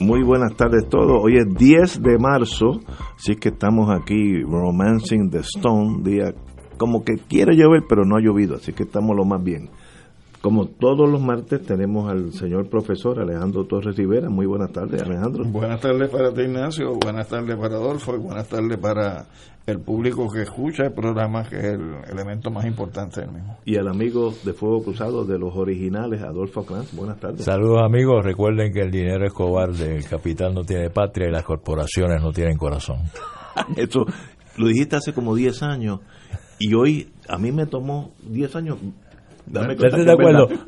muy buenas tardes todos. Hoy es 10 de marzo, así que estamos aquí romancing the stone, día como que quiere llover, pero no ha llovido, así que estamos lo más bien. Como todos los martes tenemos al señor profesor Alejandro Torres Rivera. Muy buenas tardes, Alejandro. Buenas tardes para ti, Ignacio. Buenas tardes para Adolfo y buenas tardes para el público que escucha el programa, que es el elemento más importante del mismo. Y al amigo de Fuego Cruzado de los originales, Adolfo Clanz. Buenas tardes. Saludos, amigos. Recuerden que el dinero es cobarde, el capital no tiene patria y las corporaciones no tienen corazón. Eso lo dijiste hace como 10 años y hoy a mí me tomó 10 años Dame cuenta de acuerdo?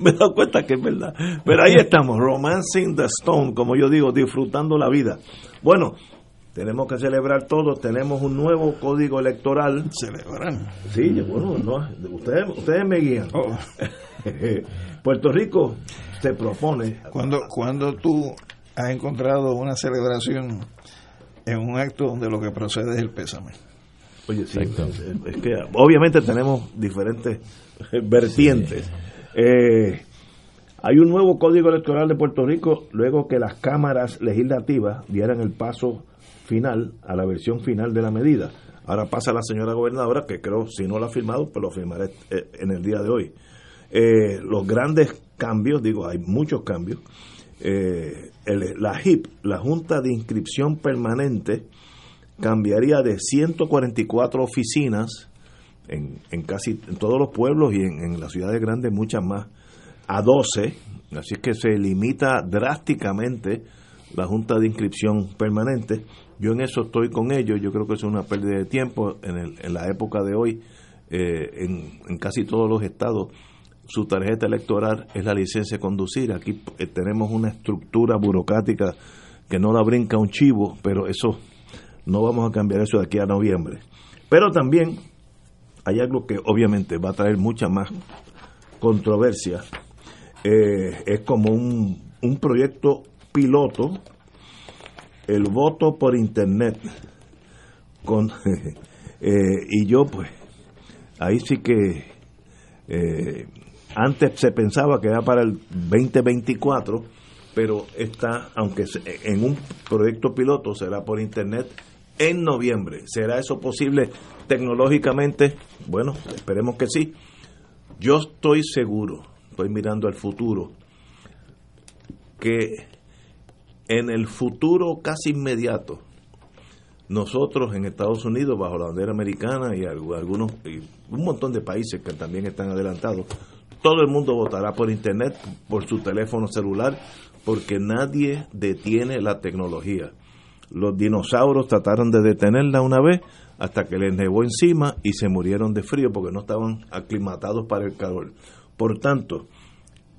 me he dado cuenta que es verdad. Pero ahí estamos, romancing the stone, como yo digo, disfrutando la vida. Bueno, tenemos que celebrar todo, tenemos un nuevo código electoral. ¿Celebran? Sí, bueno, no, ustedes, ustedes me guían. Oh. Puerto Rico se propone. Cuando, cuando tú has encontrado una celebración en un acto donde lo que procede es el pésame. Oye, sí, es, que obviamente tenemos diferentes vertientes. Eh, hay un nuevo código electoral de Puerto Rico luego que las cámaras legislativas dieran el paso final a la versión final de la medida. Ahora pasa la señora gobernadora, que creo, si no lo ha firmado, pues lo firmaré eh, en el día de hoy. Eh, los grandes cambios, digo, hay muchos cambios. la HIP, la Junta de Inscripción Permanente, cambiaría de 144 oficinas en, en casi en todos los pueblos y en, en las ciudades grandes muchas más a 12, así que se limita drásticamente la Junta de Inscripción Permanente. Yo en eso estoy con ellos, yo creo que es una pérdida de tiempo en, el, en la época de hoy, eh, en, en, casi todos los estados, su tarjeta electoral es la licencia de conducir. Aquí eh, tenemos una estructura burocrática que no la brinca un chivo, pero eso no vamos a cambiar eso de aquí a noviembre. Pero también hay algo que obviamente va a traer mucha más controversia. Eh, es como un, un proyecto piloto, el voto por internet. Con, eh, y yo pues, ahí sí que eh, antes se pensaba que era para el 2024, pero está, aunque en un proyecto piloto será por internet, en noviembre. ¿Será eso posible tecnológicamente? Bueno, esperemos que sí. Yo estoy seguro, estoy mirando al futuro, que en el futuro casi inmediato, nosotros en Estados Unidos, bajo la bandera americana y algunos, y un montón de países que también están adelantados, todo el mundo votará por internet, por su teléfono celular, porque nadie detiene la tecnología. Los dinosaurios trataron de detenerla una vez hasta que les nevó encima y se murieron de frío porque no estaban aclimatados para el calor. Por tanto,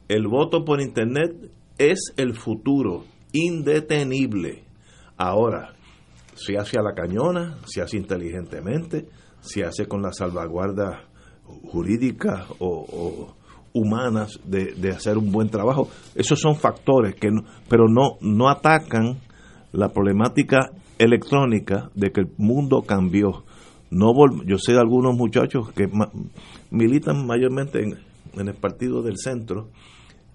el voto por Internet es el futuro, indetenible. Ahora, se hace a la cañona, se hace inteligentemente, se hace con la salvaguarda jurídica o, humanas de, hacer un buen trabajo. Esos son factores que, pero no, no atacan la problemática electrónica de que el mundo cambió. No yo sé de algunos muchachos que militan mayormente en, el partido del centro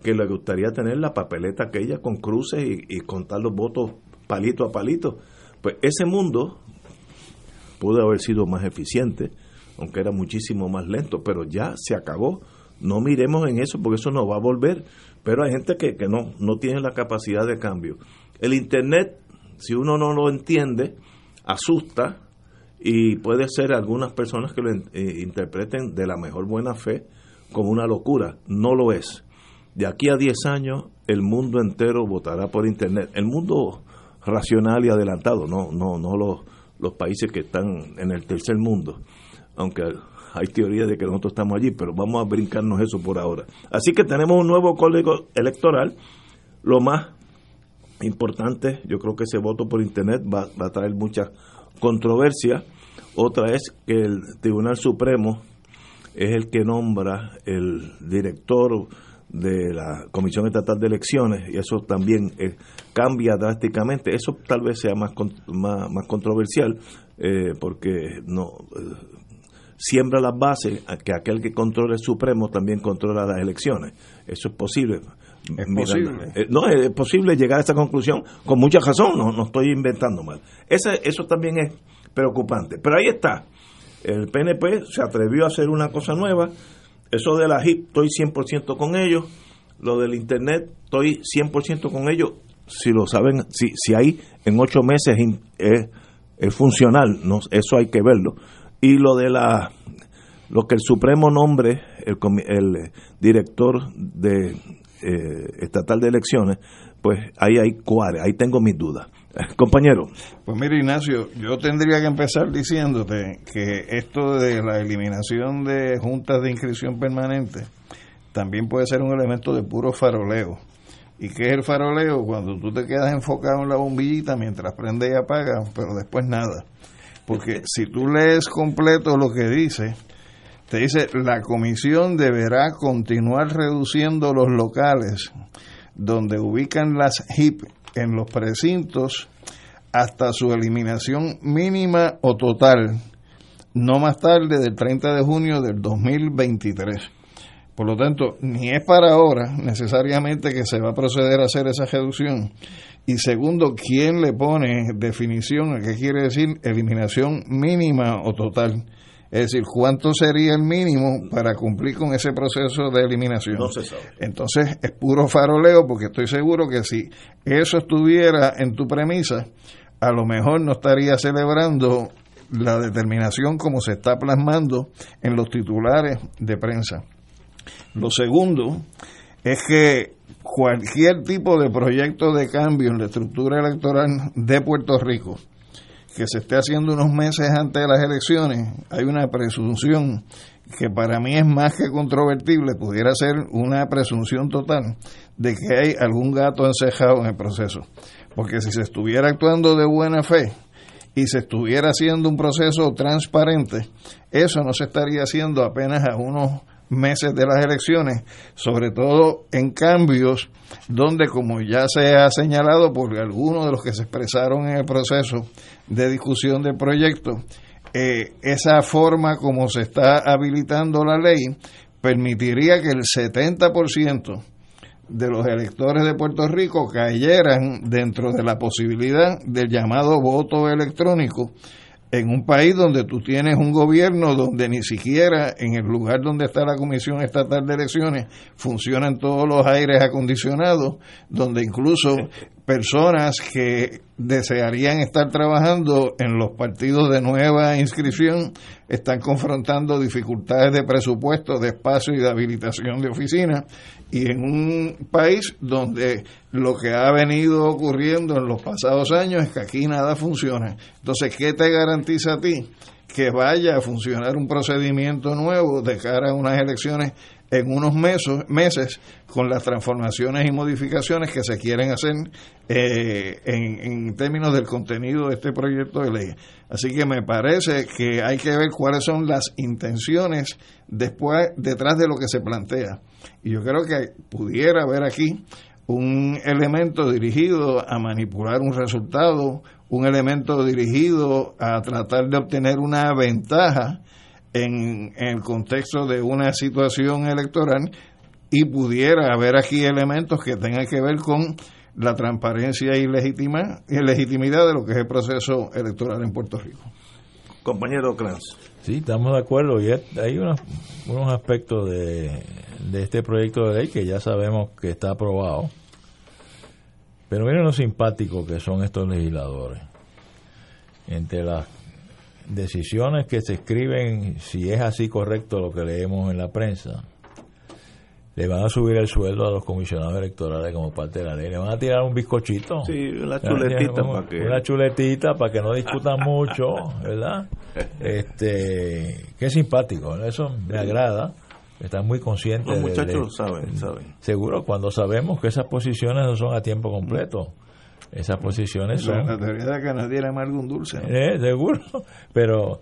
que les gustaría tener la papeleta aquella con cruces y, contar los votos palito a palito. Pues ese mundo pudo haber sido más eficiente, aunque era muchísimo más lento, pero ya se acabó. No miremos en eso porque eso no va a volver. Pero hay gente que, que no, no tiene la capacidad de cambio. El Internet, si uno no lo entiende, asusta y puede ser algunas personas que lo eh, interpreten de la mejor buena fe como una locura. No lo es. De aquí a 10 años, el mundo entero votará por Internet. El mundo racional y adelantado, no, no, no los, los países que están en el tercer mundo, aunque hay teoría de que nosotros estamos allí, pero vamos a brincarnos eso por ahora. Así que tenemos un nuevo código electoral. Lo más importante, yo creo que ese voto por Internet va, a traer mucha controversia. Otra es que el Tribunal Supremo es el que nombra el director de la Comisión Estatal de Elecciones y eso también eh, cambia drásticamente. Eso tal vez sea más, más, más controversial eh, porque no eh, siembra las bases a que aquel que controla el Supremo también controla las elecciones. Eso es posible. Es posible. no, es posible llegar a esa conclusión con mucha razón, no, no estoy inventando mal. Ese, eso también es preocupante. Pero ahí está. El PNP se atrevió a hacer una cosa nueva eso de la HIP, estoy 100% con ellos. Lo del Internet, estoy 100% con ellos. Si lo saben, si, si hay en ocho meses es, funcional, no, eso hay que verlo. Y lo de la lo que el Supremo nombre el, el director de eh, estatal de elecciones, pues ahí hay cuáles, ahí tengo mis dudas. Compañero. Pues mira, Ignacio, yo tendría que empezar diciéndote que esto de la eliminación de juntas de inscripción permanente también puede ser un elemento de puro faroleo. ¿Y qué es el faroleo? Cuando tú te quedas enfocado en la bombillita mientras prende y apaga, pero después nada. Porque si tú lees completo lo que dice, te dice, la comisión deberá continuar reduciendo los locales donde ubican las HIP en los precintos hasta su eliminación mínima o total, no más tarde del 30 de junio del 2023. Por lo tanto, ni es para ahora necesariamente que se va a proceder a hacer esa reducción. Y segundo, ¿quién le pone definición a qué quiere decir eliminación mínima o total? Es decir, ¿cuánto sería el mínimo para cumplir con ese proceso de eliminación? No se sabe. Entonces es puro faroleo porque estoy seguro que si eso estuviera en tu premisa, a lo mejor no estaría celebrando la determinación como se está plasmando en los titulares de prensa. Lo segundo es que cualquier tipo de proyecto de cambio en la estructura electoral de Puerto Rico, que se esté haciendo unos meses antes de las elecciones, hay una presunción que para mí es más que controvertible, pudiera ser una presunción total de que hay algún gato encejado en el proceso. Porque si se estuviera actuando de buena fe y se estuviera haciendo un proceso transparente, eso no se estaría haciendo apenas a unos meses de las elecciones, sobre todo en cambios donde, como ya se ha señalado por algunos de los que se expresaron en el proceso de discusión del proyecto, eh, esa forma como se está habilitando la ley permitiría que el 70% de los electores de Puerto Rico cayeran dentro de la posibilidad del llamado voto electrónico en un país donde tú tienes un gobierno donde ni siquiera en el lugar donde está la Comisión Estatal de Elecciones funcionan todos los aires acondicionados, donde incluso personas que desearían estar trabajando en los partidos de nueva inscripción están confrontando dificultades de presupuesto, de espacio y de habilitación de oficinas y en un país donde lo que ha venido ocurriendo en los pasados años es que aquí nada funciona. Entonces, ¿qué te garantiza a ti que vaya a funcionar un procedimiento nuevo de cara a unas elecciones en unos meses, meses con las transformaciones y modificaciones que se quieren hacer eh, en, en, términos del contenido de este proyecto de ley. Así que me parece que hay que ver cuáles son las intenciones después detrás de lo que se plantea. Y yo creo que pudiera haber aquí un elemento dirigido a manipular un resultado, un elemento dirigido a tratar de obtener una ventaja en, el contexto de una situación electoral y pudiera haber aquí elementos que tengan que ver con la transparencia y, legitima, y legitimidad de lo que es el proceso electoral en Puerto Rico. Compañero Kranz. Sí, estamos de acuerdo. Y hay unos, unos aspectos de, de este proyecto de ley que ya sabemos que está aprobado Pero miren lo simpático que son estos legisladores. Entre las decisiones que se escriben, si es así correcto lo que leemos en la prensa, le van a subir el sueldo a los comisionados electorales como parte de la ley. Le van a tirar un bizcochito. Sí, una chuletita para que... Una chuletita para que no discutan mucho, ¿verdad? Este, qué simpático, eso me agrada. Están muy conscientes. Los muchachos lo saben, saben. Seguro, cuando sabemos que esas posiciones no son a tiempo completo. Esas posiciones son... La teoría de que nos diera algún dulce. Eh, seguro, pero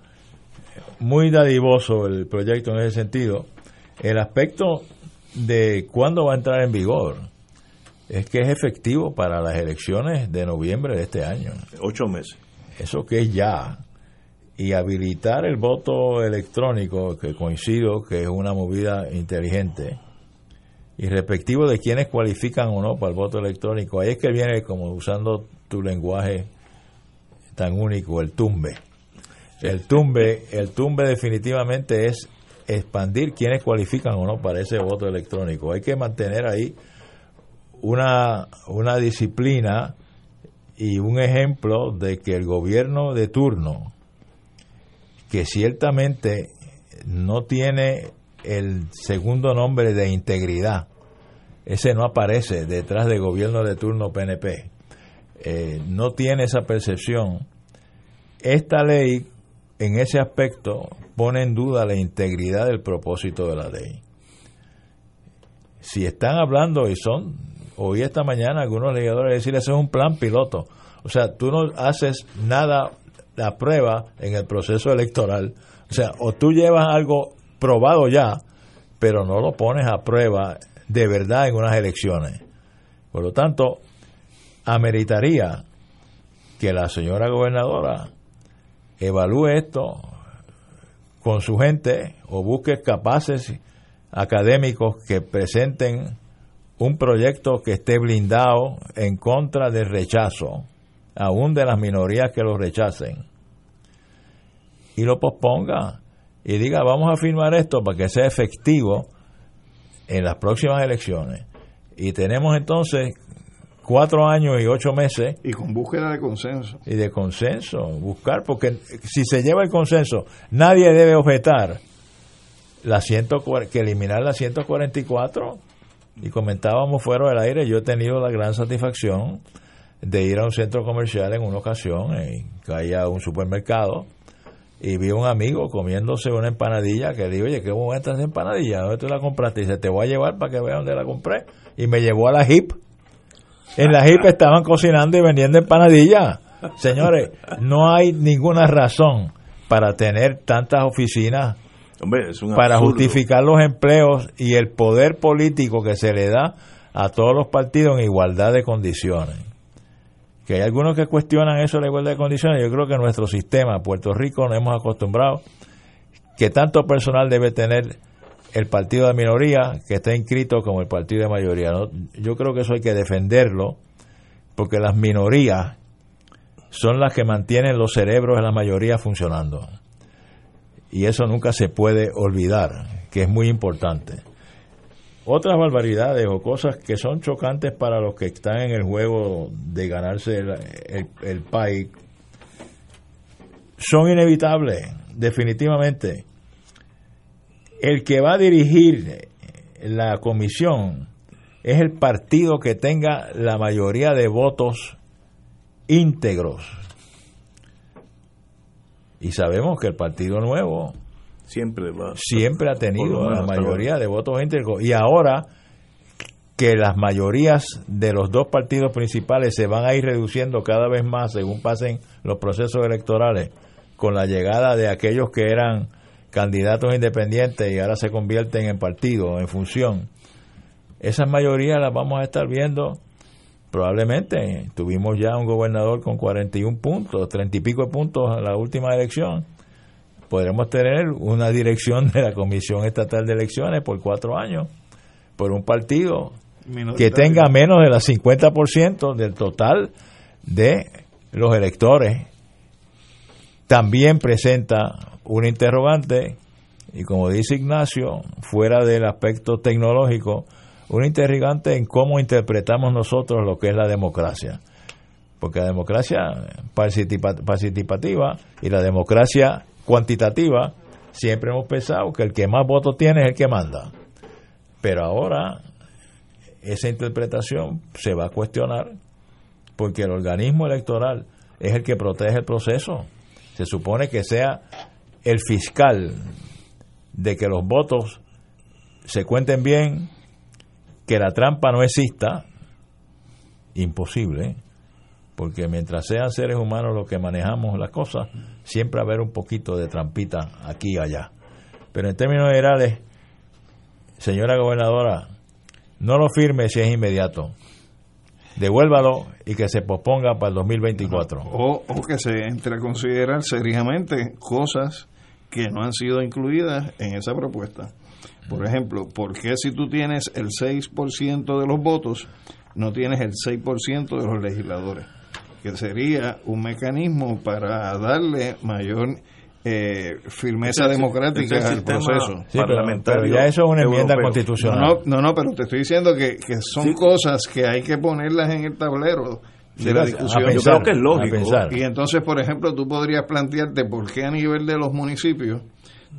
muy dadivoso el proyecto en ese sentido. El aspecto de cuándo va a entrar en vigor es que es efectivo para las elecciones de noviembre de este año. Ocho meses. Eso que es ya. Y habilitar el voto electrónico, que coincido que es una movida inteligente, y respectivo de quienes cualifican o no para el voto electrónico, ahí es que viene como usando tu lenguaje tan único, el tumbe. El tumbe, el tumbe definitivamente es expandir quienes cualifican o no para ese voto electrónico. Hay que mantener ahí una, una disciplina y un ejemplo de que el gobierno de turno, que ciertamente no tiene el segundo nombre de integridad, ese no aparece detrás del gobierno de turno PNP, eh, no tiene esa percepción. Esta ley, en ese aspecto, pone en duda la integridad del propósito de la ley. Si están hablando y son, oí esta mañana algunos legisladores decir, es un plan piloto. O sea, tú no haces nada la prueba en el proceso electoral. O sea, o tú llevas algo probado ya, pero no lo pones a prueba de verdad en unas elecciones. Por lo tanto, ameritaría que la señora gobernadora evalúe esto, con su gente o busque capaces académicos que presenten un proyecto que esté blindado en contra del rechazo, aún de las minorías que lo rechacen, y lo posponga y diga vamos a firmar esto para que sea efectivo en las próximas elecciones. Y tenemos entonces cuatro años y ocho meses. Y con búsqueda de consenso. Y de consenso, buscar, porque si se lleva el consenso, nadie debe objetar la ciento, que eliminar la 144. Y comentábamos fuera del aire, yo he tenido la gran satisfacción de ir a un centro comercial en una ocasión, caí a un supermercado y vi a un amigo comiéndose una empanadilla que le dije, oye, qué buena esta empanadilla, ¿dónde tú la compraste? Y dice, te voy a llevar para que veas dónde la compré. Y me llevó a la HIP en la JIP estaban cocinando y vendiendo empanadillas. Señores, no hay ninguna razón para tener tantas oficinas para justificar los empleos y el poder político que se le da a todos los partidos en igualdad de condiciones. Que hay algunos que cuestionan eso de la igualdad de condiciones. Yo creo que nuestro sistema, Puerto Rico, nos hemos acostumbrado que tanto personal debe tener el partido de minoría que está inscrito como el partido de mayoría. Yo creo que eso hay que defenderlo porque las minorías son las que mantienen los cerebros de la mayoría funcionando. Y eso nunca se puede olvidar, que es muy importante. Otras barbaridades o cosas que son chocantes para los que están en el juego de ganarse el, el país son inevitables, definitivamente el que va a dirigir la comisión es el partido que tenga la mayoría de votos íntegros. Y sabemos que el Partido Nuevo siempre, siempre ha tenido la mayoría de votos íntegros. Y ahora que las mayorías de los dos partidos principales se van a ir reduciendo cada vez más según pasen los procesos electorales, con la llegada de aquellos que eran candidatos independientes y ahora se convierten en partidos, en función. Esas mayorías las vamos a estar viendo probablemente. Tuvimos ya un gobernador con 41 puntos, 30 y pico de puntos en la última elección. Podremos tener una dirección de la Comisión Estatal de Elecciones por cuatro años, por un partido que tenga menos del 50% del total de los electores. También presenta un interrogante y como dice Ignacio, fuera del aspecto tecnológico, una interrogante en cómo interpretamos nosotros lo que es la democracia. Porque la democracia participativa y la democracia cuantitativa, siempre hemos pensado que el que más votos tiene es el que manda. Pero ahora esa interpretación se va a cuestionar porque el organismo electoral es el que protege el proceso. Se supone que sea el fiscal de que los votos se cuenten bien, que la trampa no exista, imposible, porque mientras sean seres humanos los que manejamos las cosas, siempre haber un poquito de trampita aquí y allá. Pero en términos generales, señora gobernadora, no lo firme si es inmediato. Devuélvalo y que se posponga para el 2024. O, o que se entre a considerar seriamente cosas que no han sido incluidas en esa propuesta. Por ejemplo, ¿por qué si tú tienes el 6% de los votos, no tienes el 6% de los legisladores? Que sería un mecanismo para darle mayor eh, firmeza democrática al proceso parlamentario. ya eso es una enmienda constitucional. No, no, pero te estoy diciendo que, que son cosas que hay que ponerlas en el tablero de la discusión. Yo creo que es lógico. Y entonces, por ejemplo, tú podrías plantearte por qué a nivel de los municipios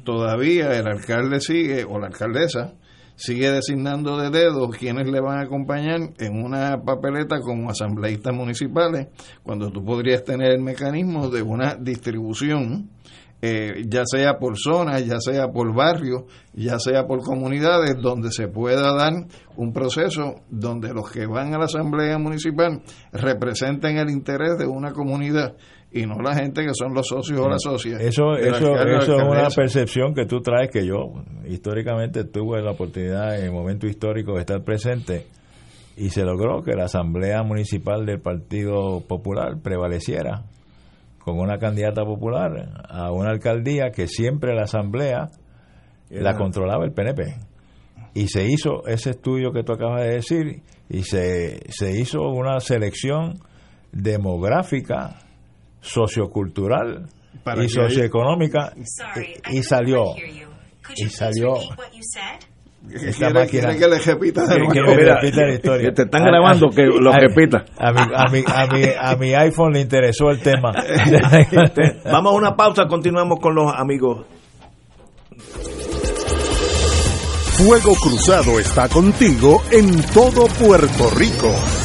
todavía el alcalde sigue, o la alcaldesa, sigue designando de dedo quienes le van a acompañar en una papeleta como asambleístas municipales, cuando tú podrías tener el mecanismo de una distribución eh, ya sea por zonas, ya sea por barrios, ya sea por comunidades, donde se pueda dar un proceso donde los que van a la Asamblea Municipal representen el interés de una comunidad y no la gente que son los socios o las socias. Eso, eso, eso es una percepción que tú traes que yo históricamente tuve la oportunidad en el momento histórico de estar presente y se logró que la Asamblea Municipal del Partido Popular prevaleciera con una candidata popular a una alcaldía que siempre la asamblea la controlaba el PNP. Y se hizo ese estudio que tú acabas de decir y se, se hizo una selección demográfica, sociocultural y socioeconómica y, salió y salió esta máquina que le repita de la historia. te están grabando que lo repita. A mi, a, mi, a, mi, a mi iPhone le interesó el tema. Vamos a una pausa, continuamos con los amigos. Fuego Cruzado está contigo en todo Puerto Rico.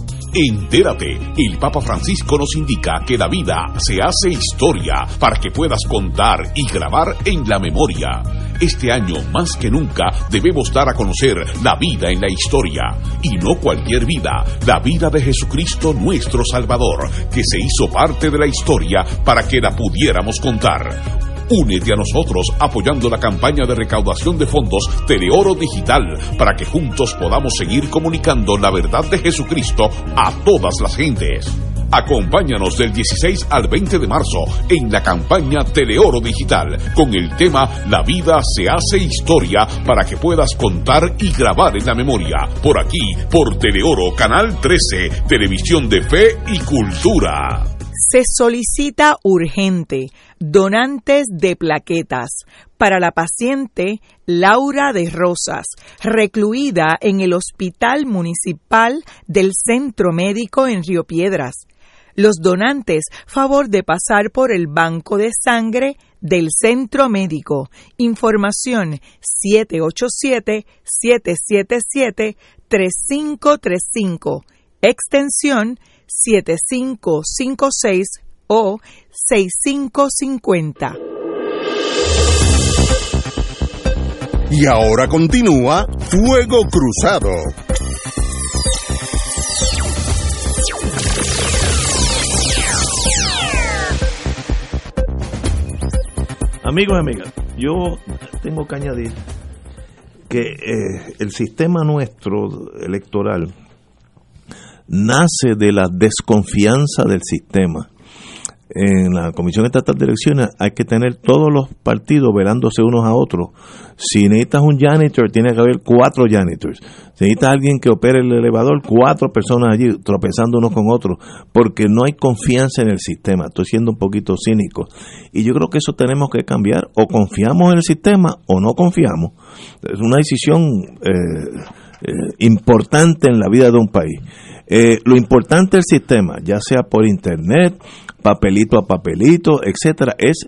Entérate, el Papa Francisco nos indica que la vida se hace historia para que puedas contar y grabar en la memoria. Este año, más que nunca, debemos dar a conocer la vida en la historia. Y no cualquier vida, la vida de Jesucristo nuestro Salvador, que se hizo parte de la historia para que la pudiéramos contar. Únete a nosotros apoyando la campaña de recaudación de fondos Teleoro Digital para que juntos podamos seguir comunicando la verdad de Jesucristo a todas las gentes. Acompáñanos del 16 al 20 de marzo en la campaña Teleoro Digital con el tema La vida se hace historia para que puedas contar y grabar en la memoria. Por aquí, por Teleoro, Canal 13, Televisión de Fe y Cultura. Se solicita urgente donantes de plaquetas para la paciente Laura de Rosas, recluida en el Hospital Municipal del Centro Médico en Río Piedras. Los donantes, favor de pasar por el Banco de Sangre del Centro Médico. Información 787-777-3535. Extensión 7556 o 6550. Y ahora continúa Fuego Cruzado. Amigos y amigas, yo tengo que añadir que eh, el sistema nuestro electoral nace de la desconfianza del sistema en la Comisión Estatal de Elecciones hay que tener todos los partidos velándose unos a otros. Si necesitas un janitor, tiene que haber cuatro janitors. Si necesitas alguien que opere el elevador, cuatro personas allí tropezando unos con otros, porque no hay confianza en el sistema. Estoy siendo un poquito cínico. Y yo creo que eso tenemos que cambiar. O confiamos en el sistema o no confiamos. Es una decisión eh, eh, importante en la vida de un país. Eh, lo importante del sistema, ya sea por internet, papelito a papelito, etcétera, es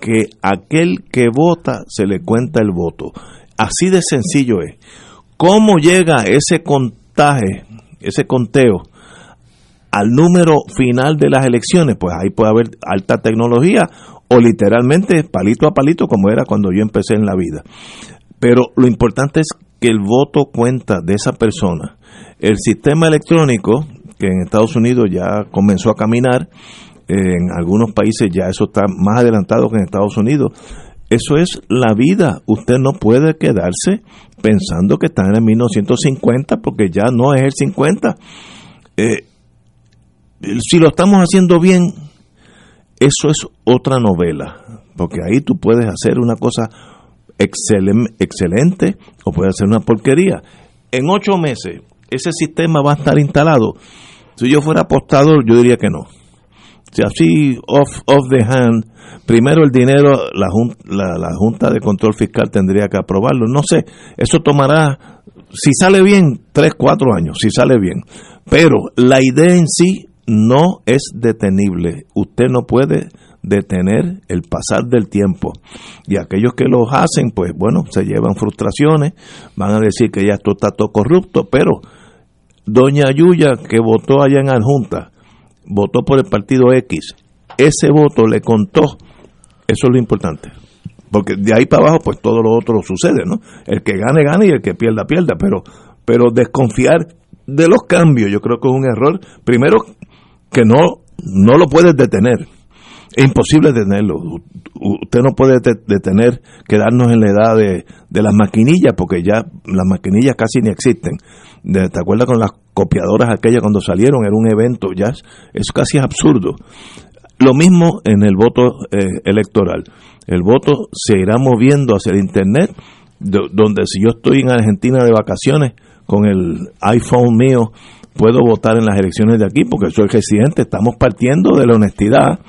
que aquel que vota se le cuenta el voto. Así de sencillo es. ¿Cómo llega ese contaje, ese conteo al número final de las elecciones? Pues ahí puede haber alta tecnología o literalmente palito a palito como era cuando yo empecé en la vida. Pero lo importante es que el voto cuenta de esa persona. El sistema electrónico, que en Estados Unidos ya comenzó a caminar, en algunos países ya eso está más adelantado que en Estados Unidos. Eso es la vida. Usted no puede quedarse pensando que está en el 1950 porque ya no es el 50. Eh, si lo estamos haciendo bien, eso es otra novela. Porque ahí tú puedes hacer una cosa excelente o puedes hacer una porquería. En ocho meses, ese sistema va a estar instalado. Si yo fuera apostador, yo diría que no si así off, off the hand, primero el dinero, la, la, la, Junta de Control Fiscal tendría que aprobarlo. No sé, eso tomará, si sale bien, tres, cuatro años, si sale bien. Pero la idea en sí no es detenible. Usted no puede detener el pasar del tiempo. Y aquellos que lo hacen, pues bueno, se llevan frustraciones, van a decir que ya esto está todo corrupto, pero doña Yuya que votó allá en Adjunta, votó por el partido X, ese voto le contó, eso es lo importante. Porque de ahí para abajo, pues todo lo otro sucede, ¿no? El que gane, gane y el que pierda, pierda. Pero, pero desconfiar de los cambios, yo creo que es un error. Primero, que no, no lo puedes detener. Es imposible detenerlo. Usted no puede detener, quedarnos en la edad de, de las maquinillas, porque ya las maquinillas casi ni existen. ¿Te acuerdas con las copiadoras aquellas cuando salieron? Era un evento, ya es casi absurdo. Lo mismo en el voto eh, electoral. El voto se irá moviendo hacia el Internet, donde si yo estoy en Argentina de vacaciones con el iPhone mío, puedo votar en las elecciones de aquí porque soy residente. Estamos partiendo de la honestidad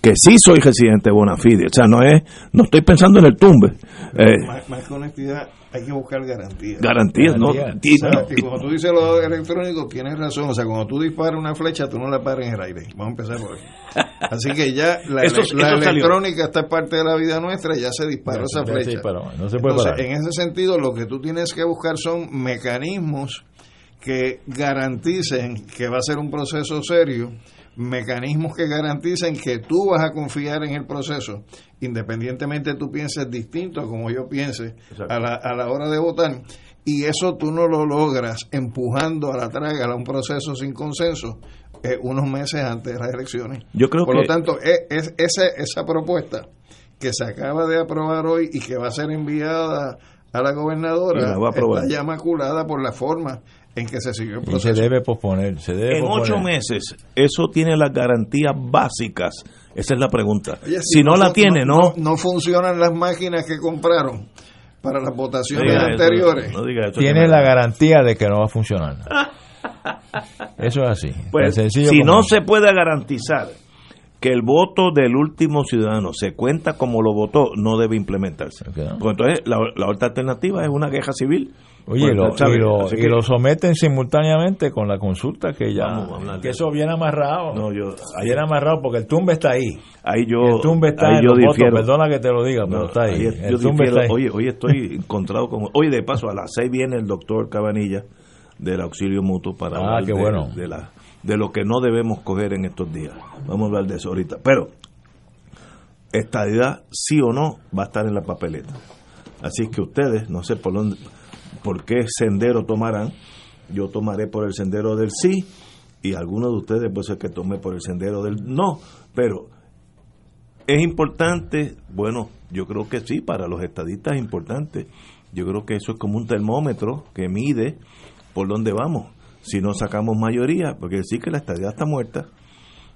que sí soy residente bona fide. O sea, no es, no estoy pensando en el tumbe. Eh, más, que honestidad, hay que buscar garantías. Garantías, ¿no? Y, cuando tú dices lo electrónico, tienes razón. O sea, cuando tú disparas una flecha, tú no la paras en el aire. Vamos a empezar por ahí. Así que ya la, electrónica está parte de la vida nuestra, ya se disparó esa flecha. no se puede Entonces, en ese sentido, lo que tú tienes que buscar son mecanismos que garanticen que va a ser un proceso serio mecanismos que garanticen que tú vas a confiar en el proceso, independientemente tú pienses distinto a como yo piense a la, a la hora de votar, y eso tú no lo logras empujando a la traga a un proceso sin consenso eh, unos meses antes de las elecciones. Yo creo Por lo tanto, es, es, esa, esa propuesta que se acaba de aprobar hoy y que va a ser enviada a la gobernadora está ya maculada por la forma en que se siguió el proceso. se debe posponer. Se debe en ocho meses, eso tiene las garantías básicas. Esa es la pregunta. si, no, la tiene, no, no, funcionan las máquinas que compraron para las votaciones anteriores. tiene la garantía de que no va a funcionar. eso es así. Pues, si no se puede garantizar que el voto del último ciudadano se cuenta como lo votó, no debe implementarse. entonces la, la otra alternativa es una queja civil Oye, y, lo, someten simultáneamente con la consulta que ya que eso viene amarrado. No, yo viene amarrado porque el tumbe está ahí. Ahí yo el tumbe está ahí, yo perdona que te lo diga, pero está ahí. el tumbe está ahí. Oye, hoy estoy encontrado como Oye, de paso a las seis viene el doctor Cabanilla del auxilio mutuo para ah, hablar de, bueno. de, la de lo que no debemos coger en estos días. Vamos a hablar de eso ahorita, pero estadidad sí o no va a estar en la papeleta. Así que ustedes, no sé por dónde por qué sendero tomarán. Yo tomaré por el sendero del sí y algunos de ustedes puede ser que tome por el sendero del no, pero ¿Es importante? Bueno, yo creo que sí, para los estadistas es importante. Yo creo que eso es como un termómetro que mide por dónde vamos. Si no sacamos mayoría, porque decir que la estadidad está muerta.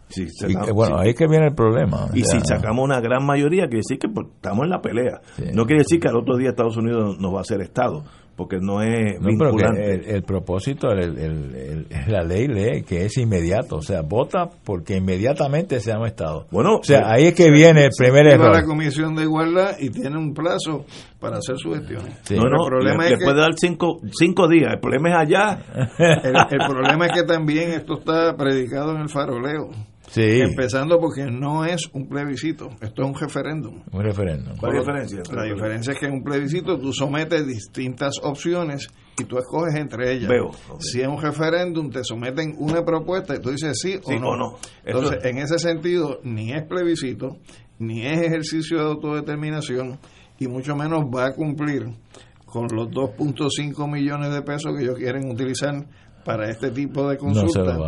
Si bueno, ahí es que viene el problema. Y si sacamos una gran mayoría, quiere decir que pues, estamos en la pelea. No quiere decir que al otro día Estados Unidos nos va a hacer Estado porque no es vinculante. el, propósito, el, la ley lee que es inmediato, o sea, vota porque inmediatamente se un Estado. Bueno, o sea, eh, ahí es que viene el primer error. la Comisión de Igualdad y tiene un plazo para hacer su gestión. No, no, el problema le, es que, puede dar cinco, cinco días, el problema es allá. el problema es que también esto está predicado en el faroleo. Empezando porque no es un plebiscito, esto es un referéndum. Un referéndum. ¿Cuál es la diferencia? La diferencia es que en un plebiscito tú sometes distintas opciones y tú escoges entre ellas. Veo. Si es un referéndum, te someten una propuesta y tú dices sí, o no. no. Entonces, en ese sentido, ni es plebiscito, ni es ejercicio de autodeterminación, y mucho menos va a cumplir con los 2.5 millones de pesos que ellos quieren utilizar para este tipo de consultas.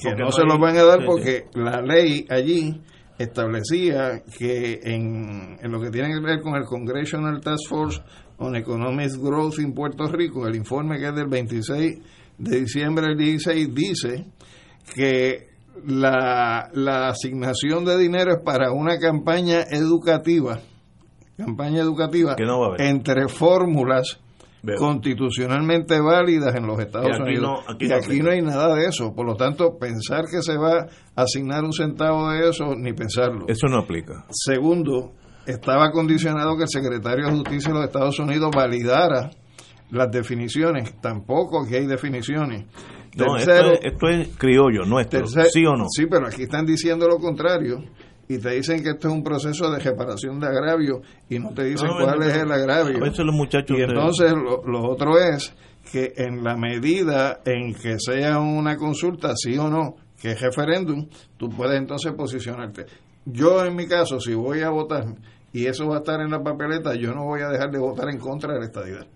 Que no se los van a dar porque la ley allí establecía que en, en, lo que tiene que ver con el Congressional Task Force on Economic Growth en Puerto Rico, el informe que es del 26 de diciembre del 16 dice que la, la asignación de dinero es para una campaña educativa, campaña educativa entre fórmulas constitucionalmente válidas en los Estados Unidos. y aquí no hay nada de eso. Por lo tanto, pensar que se va a asignar un centavo de eso, ni pensarlo. Eso no aplica. Segundo, estaba condicionado que el secretario de Justicia de los Estados Unidos validara las definiciones. Tampoco aquí hay definiciones. No, esto, es, criollo nuestro, ¿sí o no? Sí, pero aquí están diciendo lo contrario y te dicen que esto es un proceso de reparación de agravio y no te dicen cuál es el agravio. los muchachos y entonces lo, otro es que en la medida en que sea una consulta, sí o no, que es referéndum, tú puedes entonces posicionarte. Yo en mi caso, si voy a votar y eso va a estar en la papeleta, yo no voy a dejar de votar en contra de la estadidad.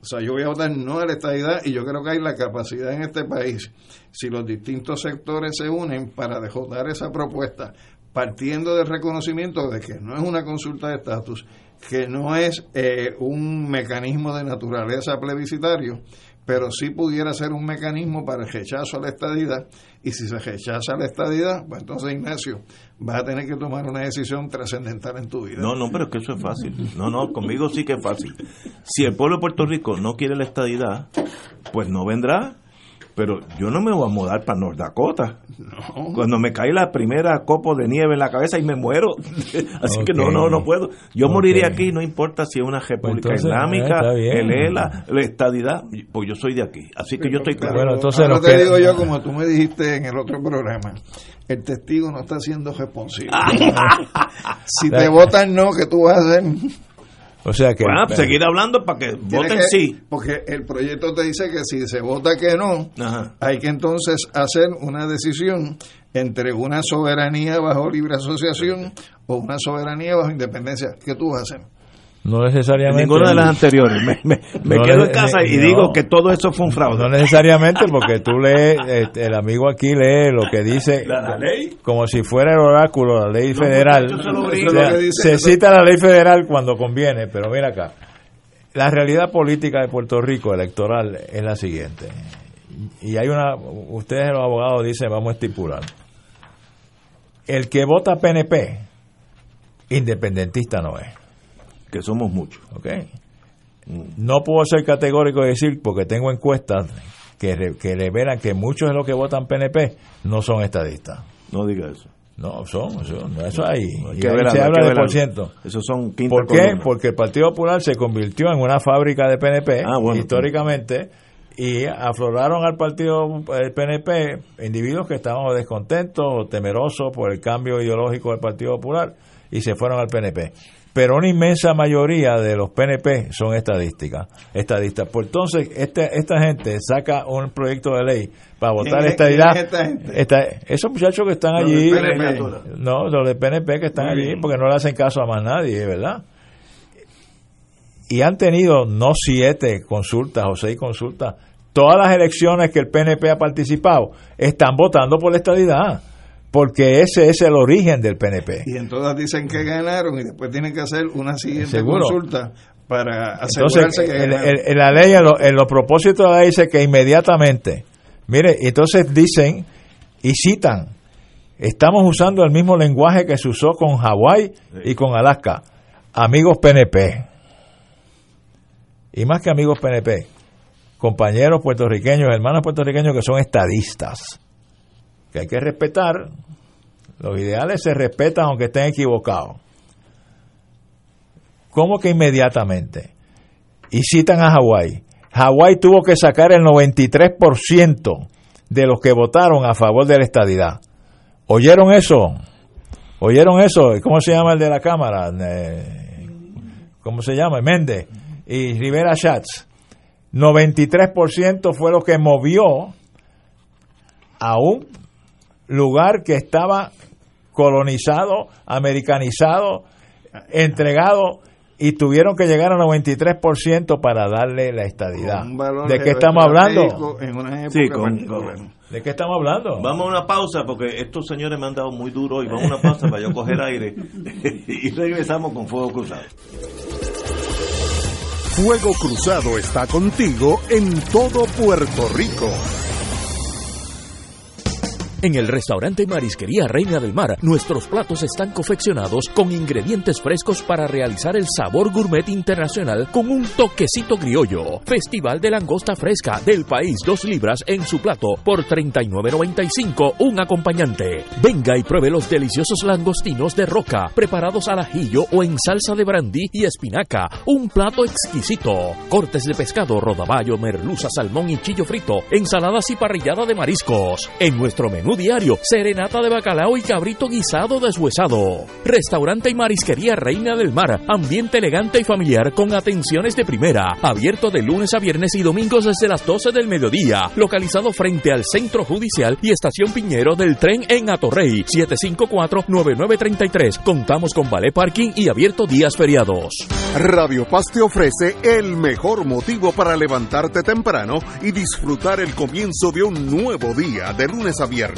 O sea, yo voy a votar no a la estadidad y yo creo que hay la capacidad en este país, si los distintos sectores se unen para dejotar esa propuesta, partiendo del reconocimiento de que no es una consulta de estatus, que no es eh, un mecanismo de naturaleza plebiscitario, pero sí pudiera ser un mecanismo para el rechazo a la estadidad. Y si se rechaza la estadidad, pues entonces Ignacio, vas a tener que tomar una decisión trascendental en tu vida. No, no, pero es que eso es fácil. No, no, conmigo sí que es fácil. Si el pueblo de Puerto Rico no quiere la estadidad, pues no vendrá pero yo no me voy a mudar para North Dakota. Cuando me cae la primera copo de nieve en la cabeza y me muero. Así que no, no, no puedo. Yo moriré aquí, no importa si es una república pues islámica, el ELA, la estadidad, pues yo soy de aquí. Así que yo estoy claro. Bueno, entonces lo te digo yo, como tú me dijiste en el otro programa, el testigo no está siendo responsable. si te votan no, ¿qué tú vas a hacer? O sea que. Bueno, seguir hablando para que voten sí. Porque el proyecto te dice que si se vota que no, hay que entonces hacer una decisión entre una soberanía bajo libre asociación o una soberanía bajo independencia. ¿Qué tú vas a hacer? No necesariamente. Ninguna de las anteriores. Me, quedo en casa y digo que todo eso fue un fraude. No necesariamente, porque tú lees, este, el amigo aquí lee lo que dice, como si fuera el oráculo, la ley federal. se cita la ley federal cuando conviene, pero mira acá. La realidad política de Puerto Rico electoral es la siguiente. Y hay una, ustedes los abogados dicen, vamos a estipular. El que vota PNP, independentista no es que somos muchos. Okay. No puedo ser categórico y decir, porque tengo encuestas que, que revelan que muchos de los que votan PNP no son estadistas. No diga eso. No, son, eso hay. y se habla de por ciento. Esos son ¿Por qué? Porque el Partido Popular se convirtió en una fábrica de PNP ah, históricamente y afloraron al partido el PNP individuos que estaban descontentos o temerosos por el cambio ideológico del Partido Popular y se fueron al PNP pero una inmensa mayoría de los PNP son estadísticas, estadistas. Por pues entonces, este, esta gente saca un proyecto de ley para votar estadidad. Esta, esos muchachos que están allí, no, los de PNP que están allí, porque no le hacen caso a más nadie, ¿verdad? Y han tenido no siete consultas o seis consultas, todas las elecciones que el PNP ha participado están votando por la estadidad porque ese es el origen del PNP. Y en todas dicen que ganaron y después tienen que hacer una siguiente consulta para asegurarse que en, la ley, en, los propósitos de la ley dice que inmediatamente, mire, entonces dicen y citan, estamos usando el mismo lenguaje que se usó con Hawái y con Alaska, amigos PNP. Y más que amigos PNP, compañeros puertorriqueños, hermanos puertorriqueños que son estadistas, que hay que respetar, los ideales se respetan aunque estén equivocados. ¿Cómo que inmediatamente? Y citan a Hawái. Hawái tuvo que sacar el 93% de los que votaron a favor de la estadidad. ¿Oyeron eso? ¿Oyeron eso? ¿Cómo se llama el de la Cámara? Eh, ¿Cómo se llama? Méndez y Rivera Schatz. 93% fue lo que movió a un lugar que estaba colonizado, americanizado, entregado y tuvieron que llegar al 93% para darle la estadidad. ¿De qué estamos hablando? ¿De qué estamos hablando? Vamos a una pausa porque estos señores me han dado muy duro y vamos a una pausa para yo coger aire y regresamos con Fuego Cruzado. Fuego Cruzado está contigo en todo Puerto Rico. En el restaurante Marisquería Reina del Mar, nuestros platos están confeccionados con ingredientes frescos para realizar el sabor gourmet internacional con un toquecito criollo. Festival de langosta fresca del país, dos libras en su plato por 39.95 un acompañante. Venga y pruebe los deliciosos langostinos de roca preparados al ajillo o en salsa de brandy y espinaca. Un plato exquisito. Cortes de pescado, rodaballo, merluza, salmón y chillo frito, ensaladas y parrillada de mariscos. En nuestro menú diario, serenata de bacalao y cabrito guisado deshuesado. Restaurante y marisquería Reina del Mar, ambiente elegante y familiar con atenciones de primera. Abierto de lunes a viernes y domingos desde las 12 del mediodía. Localizado frente al Centro Judicial y Estación Piñero del tren en Atorrey, 754-9933. Contamos con ballet parking y abierto días feriados. Radio Paz te ofrece el mejor motivo para levantarte temprano y disfrutar el comienzo de un nuevo día de lunes a viernes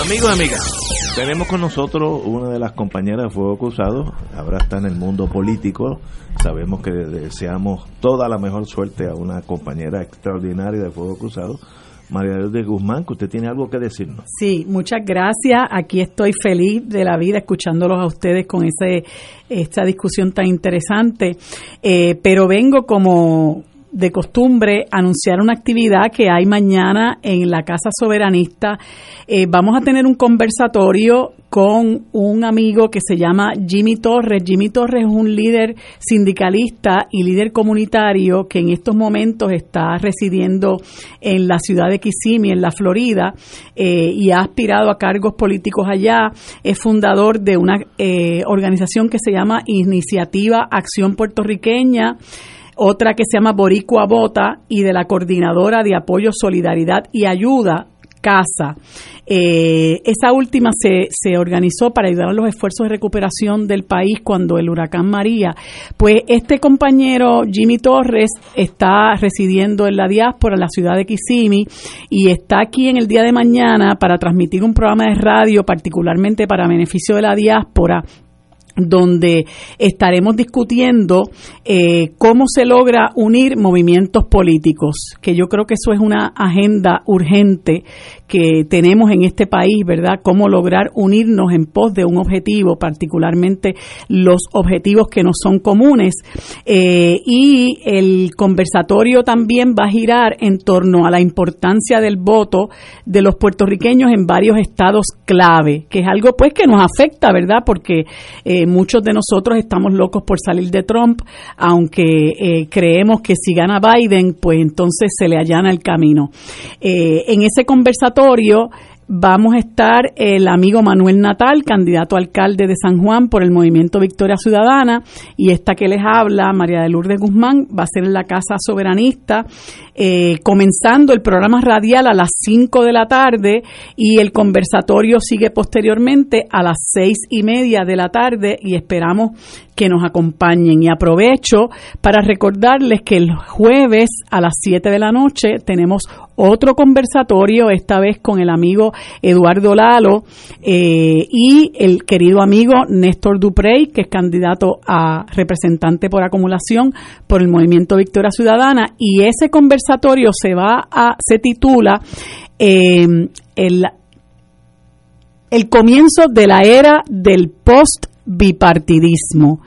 Amigos, amigas, tenemos con nosotros una de las compañeras de Fuego Cruzado, ahora está en el mundo político, sabemos que deseamos toda la mejor suerte a una compañera extraordinaria de Fuego Cruzado, María de Guzmán, que usted tiene algo que decirnos. Sí, muchas gracias. Aquí estoy feliz de la vida escuchándolos a ustedes con ese esta discusión tan interesante. Eh, pero vengo como de costumbre anunciar una actividad que hay mañana en la Casa Soberanista. Eh, vamos a tener un conversatorio con un amigo que se llama Jimmy Torres. Jimmy Torres es un líder sindicalista y líder comunitario que en estos momentos está residiendo en la ciudad de Kissimmee, en la Florida, eh, y ha aspirado a cargos políticos allá. Es fundador de una eh, organización que se llama Iniciativa Acción Puertorriqueña otra que se llama Boricua Bota y de la Coordinadora de Apoyo, Solidaridad y Ayuda, casa. Eh, esa última se, se organizó para ayudar a los esfuerzos de recuperación del país cuando el huracán María. Pues este compañero Jimmy Torres está residiendo en la diáspora, en la ciudad de Kissimmee, y está aquí en el día de mañana para transmitir un programa de radio, particularmente para beneficio de la diáspora, donde estaremos discutiendo eh, cómo se logra unir movimientos políticos, que yo creo que eso es una agenda urgente que tenemos en este país, ¿verdad? Cómo lograr unirnos en pos de un objetivo, particularmente los objetivos que nos son comunes. Eh, y el conversatorio también va a girar en torno a la importancia del voto de los puertorriqueños en varios estados clave, que es algo pues que nos afecta, ¿verdad? Porque eh, muchos de nosotros estamos locos por salir de Trump, aunque eh, creemos que si gana Biden, pues entonces se le allana el camino. en ese conversatorio vamos a estar el amigo Manuel Natal, candidato a alcalde de San Juan por el movimiento Victoria Ciudadana, y esta que les habla, María de Lourdes Guzmán, va a ser en la Casa Soberanista, eh, comenzando el programa radial a las 5 de la tarde y el conversatorio sigue posteriormente a las seis y media de la tarde y esperamos que nos acompañen. Y aprovecho para recordarles que el jueves a las 7 de la noche tenemos otro conversatorio, esta vez con el amigo Eduardo Lalo eh, y el querido amigo Néstor Duprey, que es candidato a representante por acumulación por el Movimiento Victoria Ciudadana. Y ese conversatorio se va a, se titula eh, el, el comienzo de la era del post bipartidismo.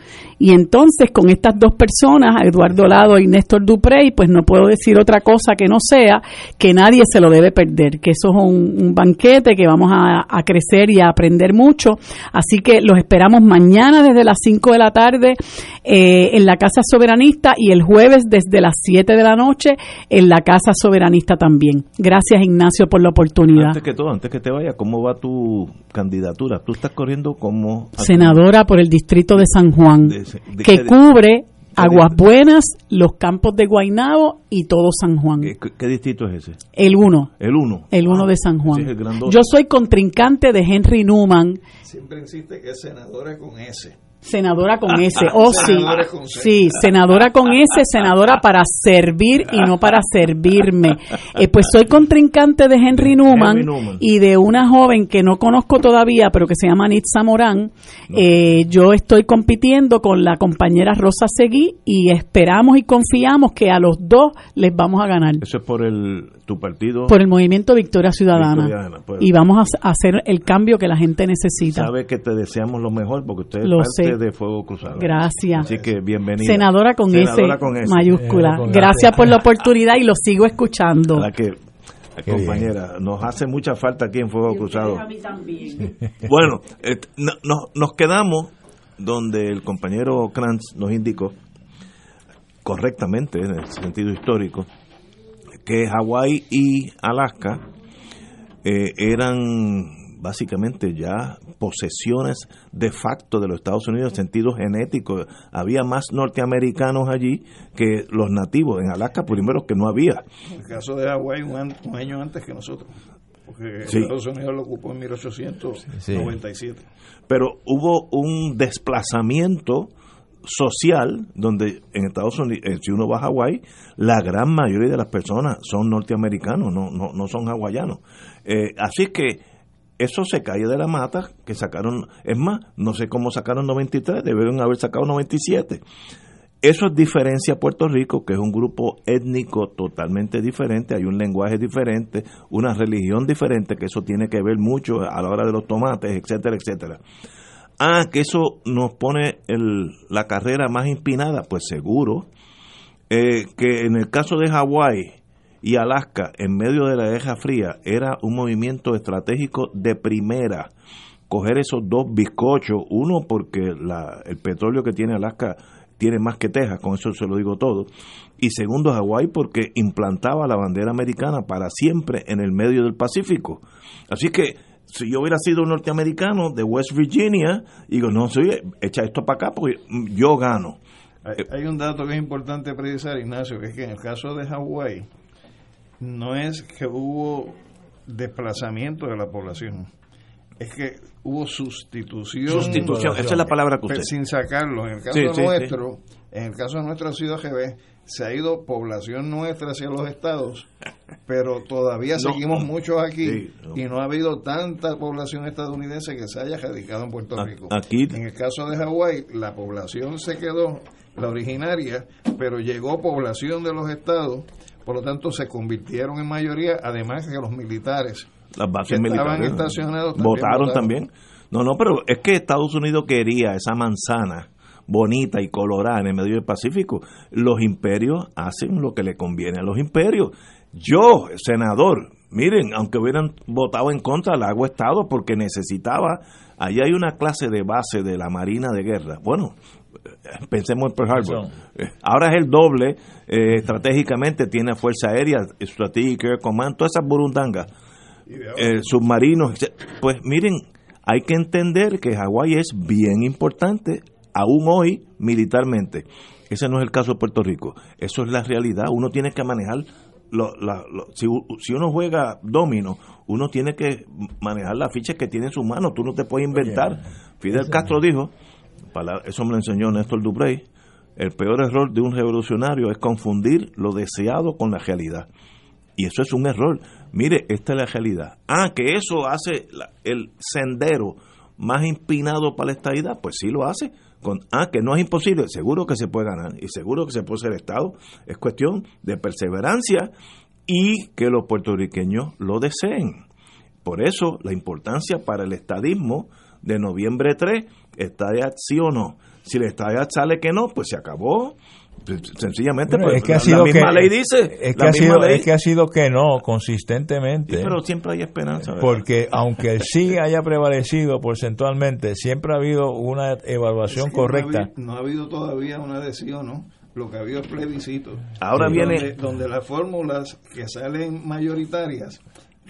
Y entonces con estas dos personas, Eduardo Lado y Néstor Duprey, pues no puedo decir otra cosa que no sea que nadie se lo debe perder, que eso es un, banquete que vamos a, crecer y a aprender mucho. Así que los esperamos mañana desde las 5 de la tarde eh, en la Casa Soberanista y el jueves desde las 7 de la noche en la Casa Soberanista también. Gracias Ignacio por la oportunidad. Antes que todo, antes que te vaya, ¿cómo va tu candidatura? Tú estás corriendo como... Senadora por el Distrito de San Juan que cubre Aguas Buenas, los campos de Guainabo y todo San Juan. ¿Qué, distrito es ese? El 1. El 1. El 1 de San Juan. Yo soy contrincante de Henry Newman. Siempre insiste que es senadora con S. Senadora con S, oh sí, sí, senadora con S, senadora para servir y no para servirme. Eh, pues soy contrincante de Henry Newman, y de una joven que no conozco todavía, pero que se llama Nitza Morán. Eh, yo estoy compitiendo con la compañera Rosa Seguí y esperamos y confiamos que a los dos les vamos a ganar. Eso es por el tu partido. Por el movimiento Victoria Ciudadana. Pues. y vamos a hacer el cambio que la gente necesita. Sabe que te deseamos lo mejor porque usted es parte de Fuego Cruzado. Gracias. Así que bienvenida. Senadora con, S, mayúscula. Gracias por la oportunidad y lo sigo escuchando. La que compañera, nos hace mucha falta aquí en Fuego Cruzado. A mí también. bueno, nos quedamos donde el compañero Kranz nos indicó correctamente en el sentido histórico que Hawái y Alaska eh, eran básicamente ya posesiones de facto de los Estados Unidos en sentido genético. Había más norteamericanos allí que los nativos. En Alaska, primero que no había. En el caso de Hawái, un, año antes que nosotros. Porque Estados Unidos lo ocupó en 1897. Pero hubo un desplazamiento social donde en Estados Unidos, eh, si uno va a Hawái, la gran mayoría de las personas son norteamericanos, no, no, no son hawaianos. Eh, así que eso se cae de la mata que sacaron, es más, no sé cómo sacaron 93, debieron haber sacado 97. Eso es diferencia a Puerto Rico, que es un grupo étnico totalmente diferente, hay un lenguaje diferente, una religión diferente, que eso tiene que ver mucho a la hora de los tomates, etcétera, etcétera. Ah, que eso nos pone la carrera más empinada, pues seguro. Eh, que en el caso de Hawái y Alaska, en medio de la Guerra Fría, era un movimiento estratégico de primera. Coger esos dos bizcochos, uno porque la, el petróleo que tiene Alaska tiene más que Texas, con eso se lo digo todo, y segundo Hawái porque implantaba la bandera americana para siempre en el medio del Pacífico. Así que si yo hubiera sido norteamericano de West Virginia, digo, no, soy, echa esto para acá porque yo gano. Hay, un dato que es importante precisar, Ignacio, que es que en el caso de Hawái, no es que hubo desplazamiento de la población. Es que hubo sustitución. Sustitución, esa es la palabra que usted. Sin sacarlo. En el caso nuestro, en el caso de nuestra ciudad GB, se ha ido población nuestra hacia los estados, pero todavía seguimos muchos aquí y no ha habido tanta población estadounidense que se haya radicado en Puerto Rico. Aquí. En el caso de Hawái, la población se quedó, la originaria, pero llegó población de los estados, por lo tanto se convirtieron en mayoría, además que los militares las bases que militares estaban estacionados también votaron votaron. también. No, no, pero es que Estados Unidos quería esa manzana bonita y colorada en el medio del Pacífico. Los imperios hacen lo que le conviene a los imperios. Yo, senador, miren, aunque hubieran votado en contra, le hago Estado porque necesitaba, allá hay una clase de base de la Marina de Guerra. Bueno, pensemos en Pearl Harbor. Eh, Ahora es el doble, eh, estratégicamente tiene Fuerza Aérea, Strategic Air Command, todas esas burundangas eh, submarinos. etc. Pues miren, hay que entender que Hawái es bien importante, aún hoy, militarmente. Ese no es el caso de Puerto Rico. Eso es la realidad. Uno tiene que manejar. Lo, la- lo- si, si uno juega domino, uno tiene que manejar las fichas que tiene en sus manos. Tú no te puedes inventar. Fidel Castro dijo, eso me lo enseñó Néstor Duprey, el peor error de un revolucionario es confundir lo deseado con la realidad. Y eso es un error. Mire, esta es la realidad. Ah, que eso hace el sendero más empinado para la estadidad, pues sí lo hace. Con, ah, que no es imposible, seguro que se puede ganar y seguro que se puede ser Estado. Es cuestión de perseverancia y que los puertorriqueños lo deseen. Por eso la importancia para el estadismo de noviembre 3, estadidad sí o no. Si la estadidad sale que no, pues se acabó. Sencillamente, Bueno, pues, es que ha la- sido la misma que, ley dice. es que, la ha misma sido, ley. es que ha sido que no consistentemente. Sí, pero siempre hay esperanza. ¿verdad? porque aunque el sí haya prevalecido porcentualmente, siempre ha habido una evaluación que no ha correcta. habido- No ha, habido todavía una adhesión, ¿no? Lo que ha habido es plebiscito. Ahora viene- Donde, donde las fórmulas que salen mayoritarias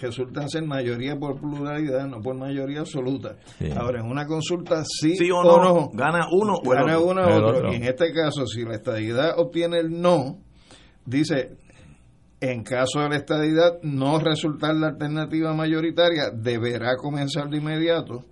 resultan ser mayoría por pluralidad, no por mayoría absoluta. Sí. Ahora, en una consulta sí, Sí o o no, no, gana uno o gana otro. uno o otro. Y en este caso, si la estadidad obtiene el no, dice, en caso de la estadidad no resultar la alternativa mayoritaria, deberá comenzar de inmediato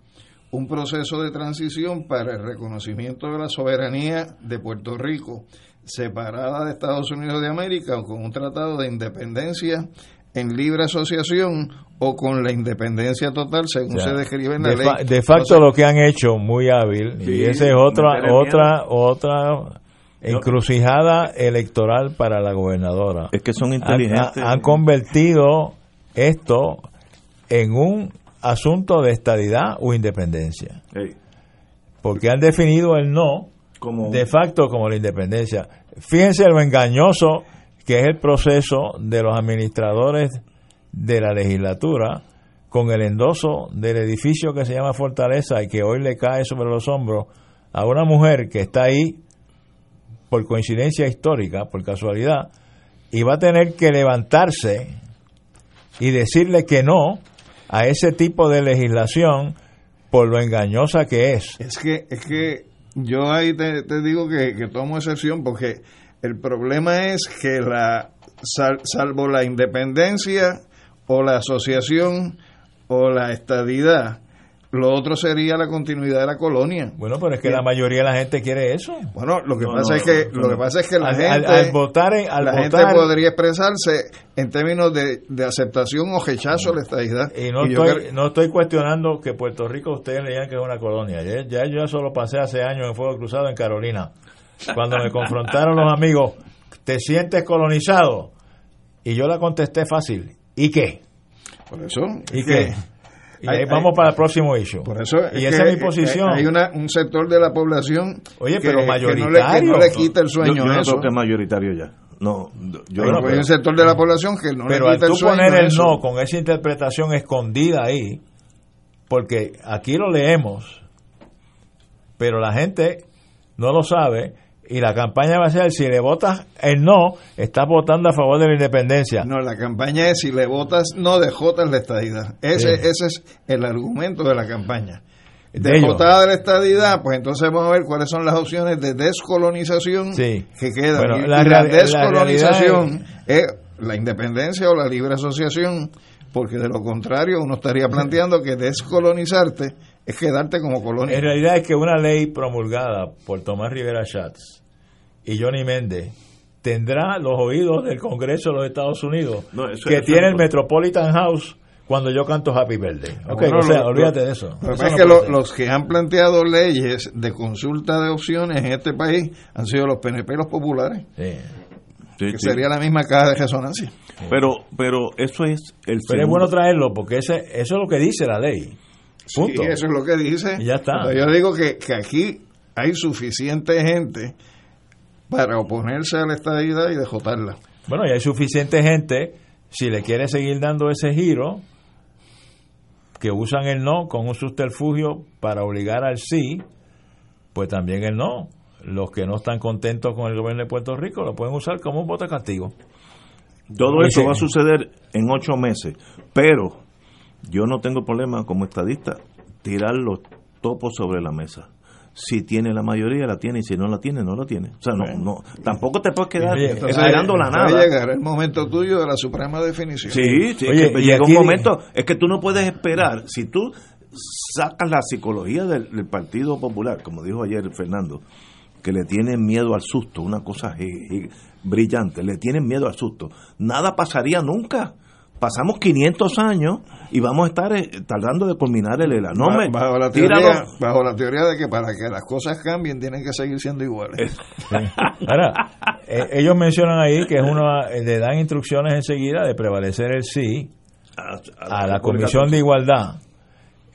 un proceso de transición para el reconocimiento de la soberanía de Puerto Rico, separada de Estados Unidos de América o con un tratado de independencia en libre asociación o con la independencia total, según O sea, se describe en la de, ley. fa- de facto lo que han hecho muy hábil y esa es otra otra otra encrucijada electoral para la gobernadora. Es que son Han, inteligentes. ha- han convertido esto en un asunto de estadidad o independencia, porque han definido el no como de facto como la independencia. Fíjense lo engañoso que es el proceso de los administradores de la legislatura con el endoso del edificio que se llama Fortaleza y que hoy le cae sobre los hombros a una mujer que está ahí por coincidencia histórica, por casualidad, y va a tener que levantarse y decirle que no a ese tipo de legislación por lo engañosa que es. Es que, es que yo ahí te, digo que, que tomo excepción porque el problema es que la sal- salvo la independencia o la asociación o la estadidad, lo otro sería la continuidad de la colonia. Bueno, pero es que la mayoría de la gente quiere eso. Bueno, lo que No, pasa no, es que no, lo que pasa es que la Al, gente al- al votar, en- al la gente podría expresarse en términos de, de aceptación o rechazo a la estadidad. y no Y estoy, creo- no estoy cuestionando que Puerto Rico ustedes le digan que es una colonia. Ya, ya yo eso lo pasé hace años en Fuego Cruzado en Carolina. Cuando me confrontaron los amigos, ¿te sientes colonizado? Y yo la contesté fácil. ¿Y qué? por eso ¿Y qué? que- Y hay- ahí vamos hay- para el próximo issue. Por eso y es esa que es mi posición. Hay una, un sector de la población Oye, que, pero que no le, que no mayoritario. le quita el sueño yo no eso. creo que es mayoritario ya. No, yo no pues hay un sector de la población que no Pero le al quita el tú sueño poner a el eso. no con esa interpretación escondida ahí, porque aquí lo leemos, pero la gente no lo sabe y la campaña va a ser si le votas el no, estás votando a favor de la independencia. No, la campaña es si le votas, no dejotas la estadidad. Ese, Sí. ese es el argumento de la campaña. De ellos. Dejotada de la estadidad, pues entonces vamos a ver cuáles son las opciones de descolonización Sí. que quedan. Bueno, y, la descolonización es la independencia o la libre asociación porque de lo contrario uno estaría planteando que descolonizarte es quedarte como colonia. En realidad es que una ley promulgada por Tomás Rivera Schatz y Johnny Méndez tendrá los oídos del Congreso de los Estados Unidos, No, eso- que eso tiene el. Metropolitan House cuando yo canto Happy Birthday. Ok, Bueno, o sea, lo- olvídate lo- de eso. Lo que Eso pasa es no que lo- los que han planteado leyes de consulta de opciones en este país han sido los PNP y los populares, Sí. Que sí. sería la misma caja de resonancia. Pero, pero eso es el Pero es bueno traerlo porque ese, eso es lo que dice la ley. Punto. Sí, eso es lo que dice. Y ya está. Pero yo digo que, que aquí hay suficiente gente para oponerse a la estadidad y dejotarla. Bueno, y hay suficiente gente, si le quiere seguir dando ese giro, que usan el no con un subterfugio para obligar al sí, pues también el no. Los que no están contentos con el gobierno de Puerto Rico lo pueden usar como un voto de castigo. Todo eso va a suceder en ocho meses, pero yo no tengo problema como estadista tirar los topos sobre la mesa. Si tiene la mayoría, la tiene, y si no la tiene, no la tiene. O sea, no, no tampoco te puedes quedar Oye, esperando la Va a nada. llegar el momento tuyo de la suprema definición. Sí, sí, Oye, es que llega un momento, es que tú no puedes esperar, si tú sacas la psicología del, del Partido Popular, como dijo ayer Fernando, que le tienen miedo al susto, una cosa brillante, le tienen miedo al susto, nada pasaría nunca. Pasamos 500 años y vamos a estar eh, tardando de culminar el ELA. No Ba- me, bajo, la tíralo. teoría, bajo la teoría de que para que las cosas cambien tienen que seguir siendo iguales. Ahora, eh, ellos mencionan ahí que es una, eh, le dan instrucciones enseguida de prevalecer el sí a la Comisión de Igualdad.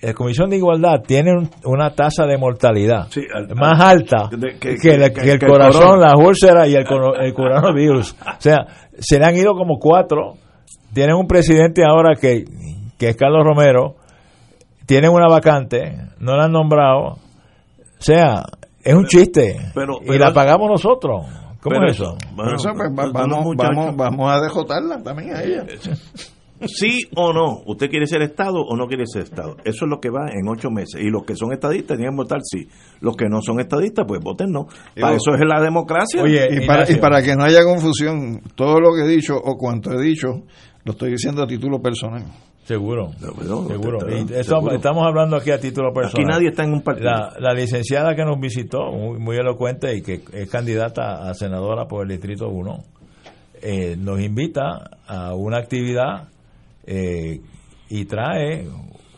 La Comisión de Igualdad tiene un- una tasa de mortalidad Sí, al- más al- alta de- que, que- el, que- que el que el corazón, las úlceras y el, coro- el coronavirus. O sea, se le han ido como cuatro. Tienen un presidente ahora que, que es Carlos Romero. Tienen una vacante, no la han nombrado. O sea, es un chiste. pero- y la pagamos nosotros. ¿Cómo Pero es eso? bueno, eso, pues, va- vamos, vamos, vamos a dejotarla también a ella. Sí o no, usted quiere ser Estado o no quiere ser Estado. Eso es lo que va en ocho meses. Y los que son estadistas tienen que votar sí. Los que no son estadistas, pues voten no. Para eso es la democracia. Oye, Y para, y para que no haya confusión, todo lo que he dicho o cuanto he dicho, lo estoy diciendo a título personal. Seguro, bueno, seguro. está- Y eso- seguro. estamos hablando aquí a título Aquí personal. nadie está en un partido. La, la licenciada que nos visitó, muy, muy elocuente y que es candidata a senadora por el Distrito 1, eh, nos invita a una actividad eh, y trae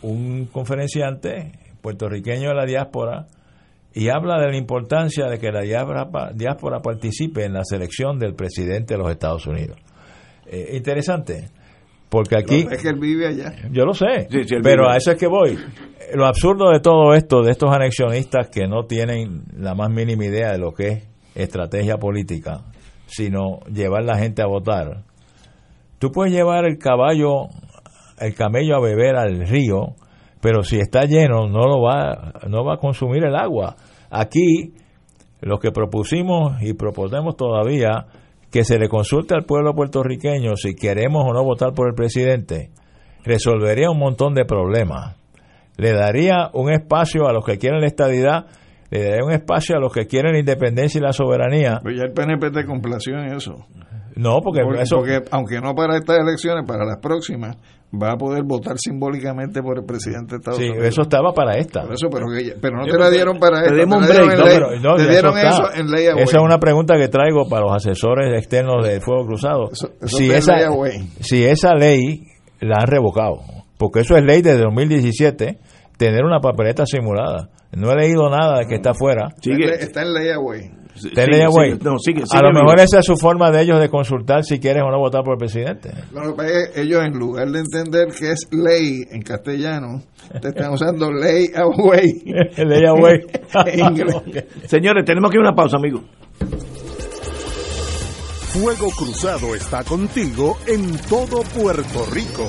un conferenciante puertorriqueño de la diáspora y habla de la importancia de que la diáspora, diáspora participe en la selección del presidente de los Estados Unidos. Eh, interesante, porque aquí... Es que él vive allá. Yo lo sé, Sí, sí, él pero vive. a eso es que voy. Lo absurdo de todo esto, de estos anexionistas que no tienen la más mínima idea de lo que es estrategia política, sino llevar la gente a votar. Tú puedes llevar el caballo, el camello a beber al río, pero si está lleno no lo va, no va a consumir el agua. Aquí lo que propusimos y proponemos todavía que se le consulte al pueblo puertorriqueño si queremos o no votar por el presidente, resolvería un montón de problemas. Le daría un espacio a los que quieren la estadidad, le daría un espacio a los que quieren la independencia y la soberanía. Pues ya el PNP te complació en eso. No, porque, Porque, eso porque aunque no para estas elecciones, para las próximas, va a poder votar simbólicamente por el presidente de Estados sí, Unidos. eso estaba para esta. Por eso, pero, que- pero no te la dieron para un te dieron break, en No, ley- pero- no, te ya dieron eso en ley away. Esa es una pregunta que traigo para los asesores externos de Fuego Cruzado. Eso- eso si, esa, ley away. si esa ley la han revocado, porque eso es ley desde 2017, tener una papeleta simulada. No he leído nada de que está afuera. Sigue. Está en ley away. Away. sigue. No, sigue, a lo vivo. mejor esa es su forma de ellos de consultar si quieres o no votar por el presidente. Lo que pasa es que ellos, en lugar de entender que es ley en castellano, te están usando ley away. ley away. en inglés. Señores, tenemos que ir a una pausa, amigos. Fuego Cruzado está contigo en todo Puerto Rico.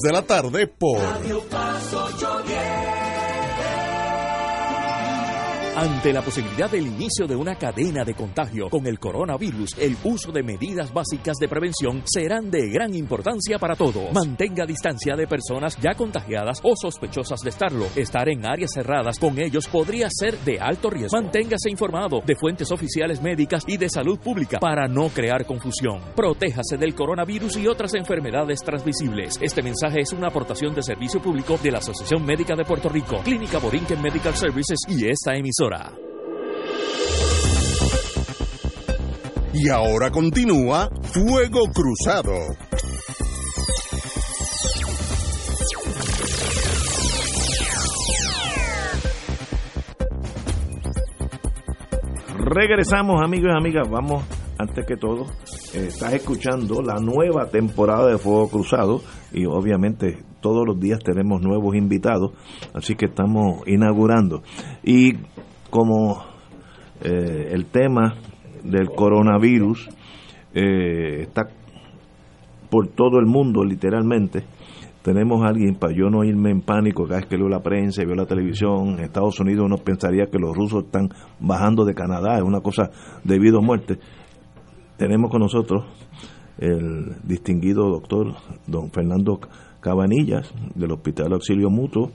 de la tarde por Ante la posibilidad del inicio de una cadena de contagio con el coronavirus, el uso de medidas básicas de prevención serán de gran importancia para todos. Mantenga distancia de personas ya contagiadas o sospechosas de estarlo. Estar en áreas cerradas con ellos podría ser de alto riesgo. Manténgase informado de fuentes oficiales médicas y de salud pública para no crear confusión. Protéjase del coronavirus y otras enfermedades transmisibles. Este mensaje es una aportación de servicio público de la Asociación Médica de Puerto Rico, Clínica Borinquen Medical Services y esta emisora. Y ahora continúa Fuego Cruzado. Regresamos amigos y amigas, vamos antes que todo, eh, estás escuchando la nueva temporada de Fuego Cruzado y obviamente todos los días tenemos nuevos invitados, así que estamos inaugurando. Y como eh, el tema del coronavirus eh, está por todo el mundo literalmente, tenemos a alguien, para yo no irme en pánico cada vez que leo la prensa y veo la televisión, en Estados Unidos uno pensaría que los rusos están bajando de Canadá, es una cosa debido a muerte. Tenemos con nosotros el distinguido doctor don Fernando Cabanillas del Hospital Auxilio Mutuo,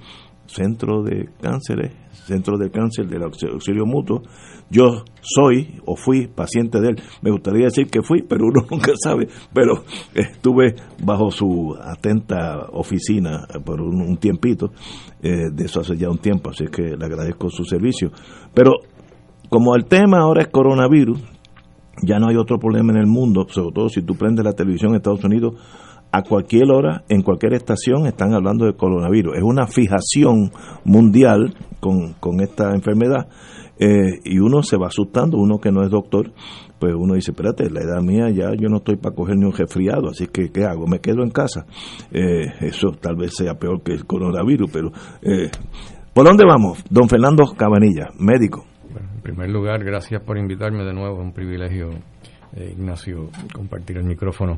Centro de Cánceres, Centro de Cáncer del Auxilio Mutuo. Yo soy o fui paciente de él. Me gustaría decir que fui, pero uno nunca sabe. Pero estuve bajo su atenta oficina por un, tiempito. Eh, de eso hace ya un tiempo, así que le agradezco su servicio. Pero como el tema ahora es coronavirus, ya no hay otro problema en el mundo, sobre todo si tú prendes la televisión en Estados Unidos, a cualquier hora, en cualquier estación, están hablando de coronavirus. Es una fijación mundial con, con esta enfermedad eh, y uno se va asustando, uno que no es doctor, pues uno dice, espérate, la edad mía ya yo no estoy para coger ni un resfriado, así que ¿qué hago? Me quedo en casa. Eh, eso tal vez sea peor que el coronavirus, pero... Eh, ¿Por dónde vamos? Don Fernando Cabanilla, médico. En primer lugar, gracias por invitarme de nuevo, es un privilegio, Ignacio, compartir el micrófono.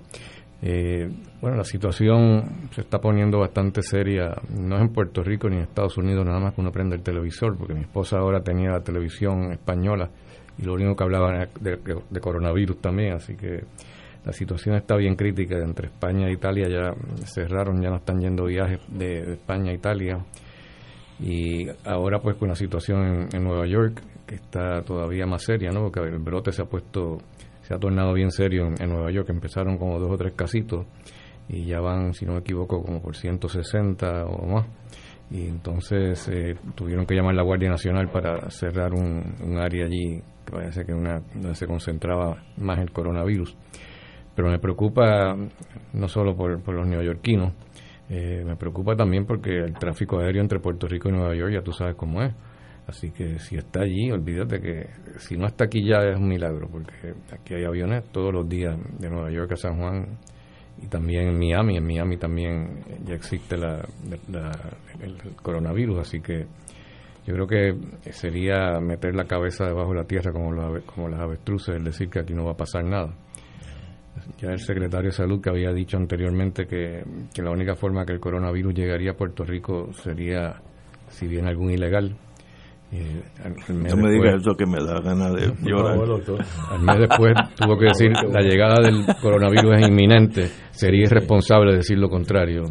Eh, bueno, la situación se está poniendo bastante seria, no es en Puerto Rico ni en Estados Unidos, nada más que uno prende el televisor, porque mi esposa ahora tenía la televisión española y lo único que hablaba era de, coronavirus también, así que la situación está bien crítica. Entre España e Italia ya cerraron, ya no están yendo viajes de, España a Italia. Y ahora pues con la situación en, en Nueva York, que está todavía más seria, ¿no? Porque el brote se ha puesto se ha tornado bien serio en, Nueva York. Empezaron como dos o tres casitos y ya van, si no me equivoco, como por 160 o más. Y entonces eh, tuvieron que llamar la Guardia Nacional para cerrar un, área allí que parece que una donde se concentraba más el coronavirus. Pero me preocupa no solo por, los neoyorquinos, eh, me preocupa también porque el tráfico aéreo entre Puerto Rico y Nueva York ya tú sabes cómo es. Así que si está allí, olvídate que si no está aquí ya es un milagro, porque aquí hay aviones todos los días de Nueva York a San Juan y también en Miami. En Miami también ya existe la, el coronavirus, así que yo creo que sería meter la cabeza debajo de la tierra como, como las avestruces, es decir que aquí no va a pasar nada. Ya el secretario de Salud que había dicho anteriormente que, que la única forma que el coronavirus llegaría a Puerto Rico sería si viene algún ilegal no me digas eso que me da ganas de llorar. Al mes después tuvo que decir la llegada del coronavirus es inminente. Sería irresponsable decir lo contrario.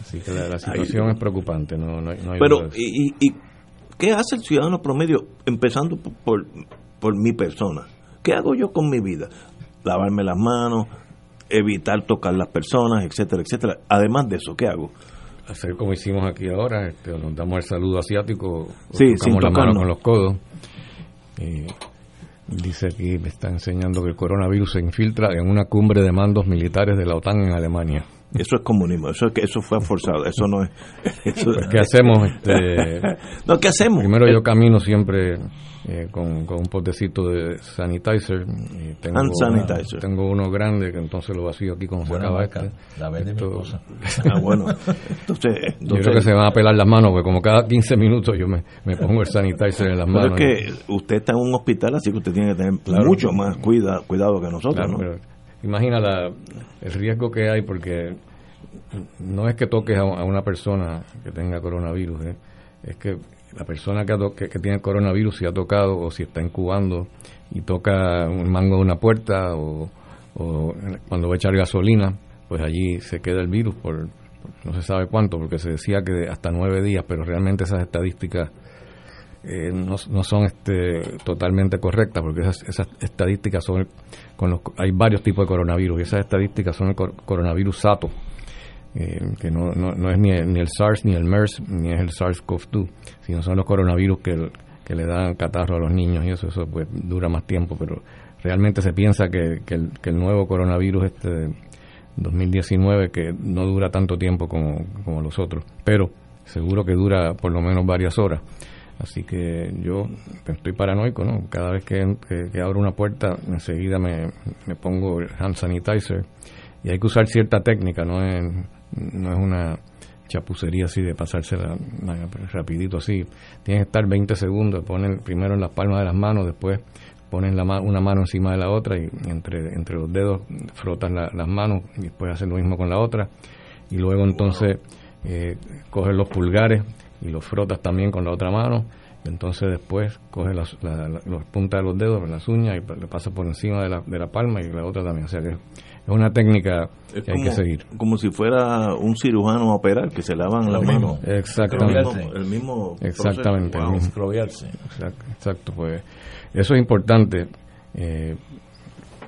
Así que la, situación es preocupante. No, Pero, y, y, qué hace el ciudadano promedio empezando por, por mi persona? ¿Qué hago yo con mi vida? Lavarme las manos, evitar tocar las personas, etcétera, etcétera. Además de eso, ¿qué hago? Hacer como hicimos aquí ahora, este, nos damos el saludo asiático, Sí, tocamos la mano con los codos. Eh, dice aquí, me está enseñando que el coronavirus se infiltra en una cumbre de mandos militares de la OTAN en Alemania. Eso es comunismo, eso, es que eso fue forzado, eso no es... eso- Pues, ¿Qué hacemos? Este, no, ¿qué hacemos? Primero yo camino siempre eh, con, con un potecito de sanitizer. y tengo, sanitizer. Tengo uno grande que entonces lo vacío aquí como se Buena acaba marca, este. la Esto-. Ah, bueno. Entonces, Yo creo que se van a pelar las manos, porque como cada 15 minutos yo me, me pongo el sanitizer en las pero manos. es que usted está en un hospital, así que usted tiene que tener mucho más cuida, cuidado que nosotros, Claro, ¿no? pero imagina el riesgo que hay porque no es que toques a, una persona que tenga coronavirus, ¿eh? es que la persona que, que, que tiene coronavirus si ha tocado o si está incubando y toca un mango de una puerta o, o cuando va a echar gasolina, pues allí se queda el virus por, por no se sabe cuánto, porque se decía que hasta nueve días, pero realmente esas estadísticas eh, no, son este, totalmente correctas porque esas, estadísticas son con los, hay varios tipos de coronavirus y esas estadísticas son el cor- coronavirus sato eh, que no, no, no es ni el, ni el SARS ni el MERS ni es el SARS-CoV-2 sino son los coronavirus que, le dan catarro a los niños y eso eso pues dura más tiempo pero realmente se piensa que, que, el, que el nuevo coronavirus este de 2019 que no dura tanto tiempo como, como los otros pero seguro que dura por lo menos varias horas Así que yo estoy paranoico, ¿no? Cada vez que, que- que abro una puerta, enseguida me, me pongo el hand sanitizer. Y hay que usar cierta técnica, no es, no es una chapucería así de pasársela rapidito así. Tienes que estar 20 segundos, ponen primero en las palmas de las manos, después ponen la una mano encima de la otra y entre, entre los dedos frotas la- las manos y después hacen lo mismo con la otra. Y luego entonces eh, coges los pulgares y los frotas también con la otra mano. Y entonces después coges las, la, la- los puntas de los dedos, las uñas y le pasas por encima de la, de la palma y la otra también. O sea que es una técnica Es que hay que seguir. como si fuera un cirujano a operar, que se lavan las manos. Exactamente. El mismo, el mismo Exactamente. proceso. Wow. Microbiarse. Exacto, exacto, pues eso es importante, eh,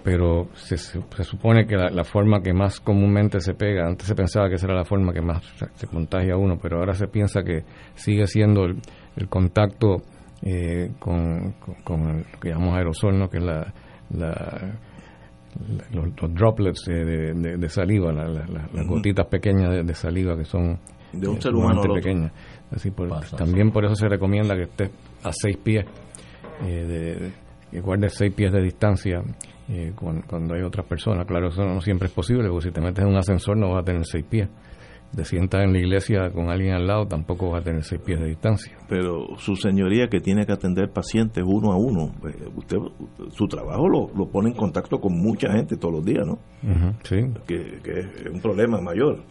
pero se, se- se supone que la, la forma que más comúnmente se pega, antes se pensaba que esa era la forma que más se- contagia a uno, pero ahora se piensa que sigue siendo el, el contacto eh, con, con, con lo que llamamos aerosol, ¿no? que es la, los, los droplets de, de- de- de saliva, la- la- la- las gotitas pequeñas de, de saliva que son De un eh, ser humano pequeñas. Así por- Pasa, también por eso se recomienda que estés a seis pies, eh, de, que guardes seis pies de distancia eh, cuando, cuando hay otras personas. Claro, eso no siempre es posible, porque si te metes en un ascensor no vas a tener seis pies. Te sientas en la iglesia con alguien al lado, tampoco vas a tener seis pies de distancia. Pero su señoría que tiene que atender pacientes uno a uno, eh, usted su trabajo lo, lo pone en contacto con mucha gente todos los días, ¿no? Sí, Que, que es un problema mayor.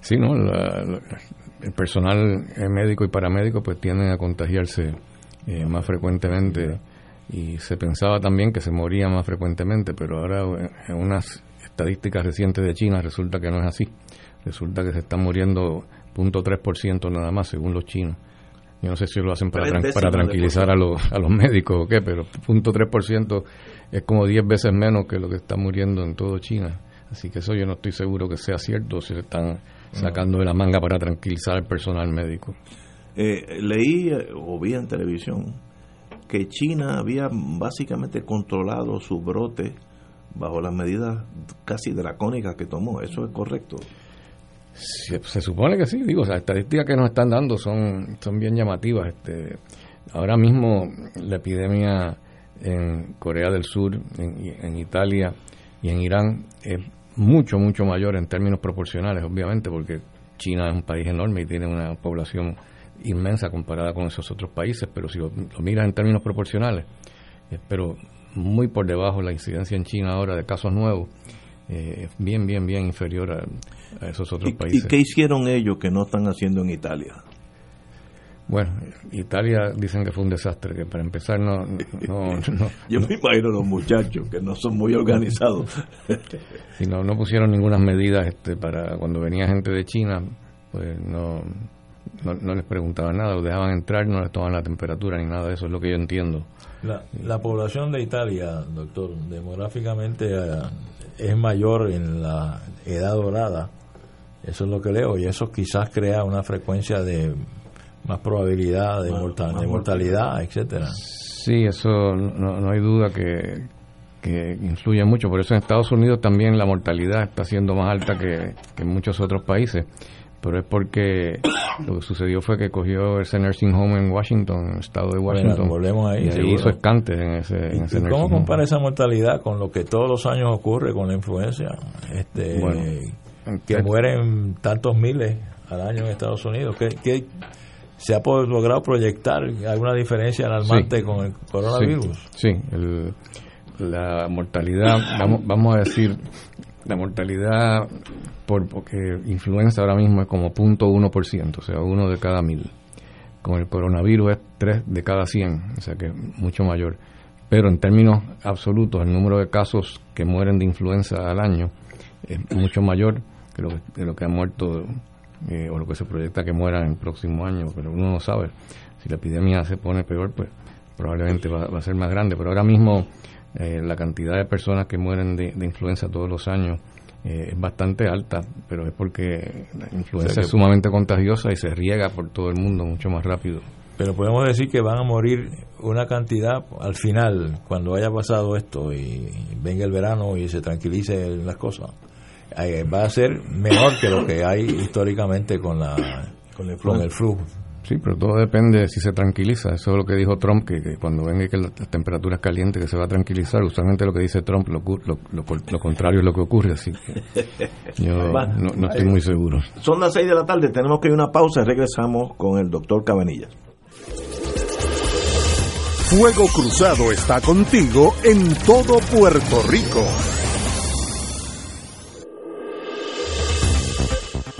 Sí, ¿no? La- la- el personal médico y paramédico pues tienden a contagiarse eh, más frecuentemente y se pensaba también que se moría más frecuentemente, pero ahora en unas estadísticas recientes de China resulta que no es así. Resulta que se están muriendo 0.3% nada más según los chinos. Yo no sé si lo hacen para, tran- para tranquilizar a los, a los médicos o qué, pero 0.3% es como 10 veces menos que lo que está muriendo en todo China. Así que eso yo no estoy seguro que sea cierto si le están sacando de la manga para tranquilizar al personal médico. Eh, leí eh, o vi en televisión que China había básicamente controlado su brote bajo las medidas casi dracónicas que tomó. ¿Eso es correcto? Se, supone que sí, digo, las estadísticas que nos están dando son, son bien llamativas. Este, ahora mismo la epidemia en Corea del Sur, en, en Italia y en Irán es mucho, mucho mayor en términos proporcionales, obviamente, porque China es un país enorme y tiene una población inmensa comparada con esos otros países, pero si lo, lo miras en términos proporcionales, eh, pero muy por debajo la incidencia en China ahora de casos nuevos, eh, es bien, bien, bien inferior a, a esos otros ¿Y, países. y qué hicieron ellos que no están haciendo en Italia? Bueno, Italia dicen que fue un desastre, que para empezar no... no, no- Yo me imagino los muchachos que no son muy organizados. si no, no pusieron ninguna medidas este, para cuando venía gente de China, pues no, no, no les preguntaban nada, los dejaban entrar, no les tomaban la temperatura ni nada de eso, es lo que yo entiendo. La, la población de Italia, doctor, demográficamente eh, es mayor en la edad dorada Eso es lo que leo y eso quizás crea una frecuencia de más probabilidad de, de mortalidad, etcétera. Sí, eso no, no hay duda que, que influye mucho. Por eso en Estados Unidos también la mortalidad está siendo más alta que, en muchos otros países. Pero es porque lo que sucedió fue que cogió ese nursing home en Washington, estado de Washington. volvemos ahí, y ahí hizo escantes en ese, en ese ¿Cómo compara esa mortalidad con lo que todos los años ocurre con la influencia? Este, que mueren tantos miles al año en Estados Unidos. ¿Qué, se ha logrado proyectar alguna diferencia alarmante con el coronavirus? Sí, el, la mortalidad, vamos, vamos a decir, la mortalidad por porque influenza ahora mismo es como 0.1%, o sea, uno de cada mil. Con el coronavirus es 3 de cada 100, o sea que es mucho mayor. Pero en términos absolutos, el número de casos que mueren de influenza al año es mucho mayor que lo que, de lo que ha muerto eh, o lo que se proyecta que muera en el próximo año, pero uno no sabe. Si la epidemia se pone peor, pues probablemente va, va a ser más grande. Pero ahora mismo eh, la cantidad de personas que mueren de, influenza todos los años eh, es bastante alta, pero es porque la influenza es sumamente contagiosa y se riega por todo el mundo mucho más rápido. Pero podemos decir que van a morir una cantidad al final, cuando haya pasado esto y venga el verano y se tranquilice las cosas, eh, va a ser menor que lo que hay históricamente con, la, con, el, con el flu. Sí, pero todo depende de si se tranquiliza. Eso es lo que dijo Trump, que, cuando venga que la, temperatura es caliente, que se va a tranquilizar. Usualmente lo que dice Trump, lo, lo, contrario es lo que ocurre, así que yo no, estoy muy seguro. Son las seis de la tarde, tenemos que ir a una pausa y regresamos con el doctor Cabanillas. Fuego Cruzado está contigo en todo Puerto Rico.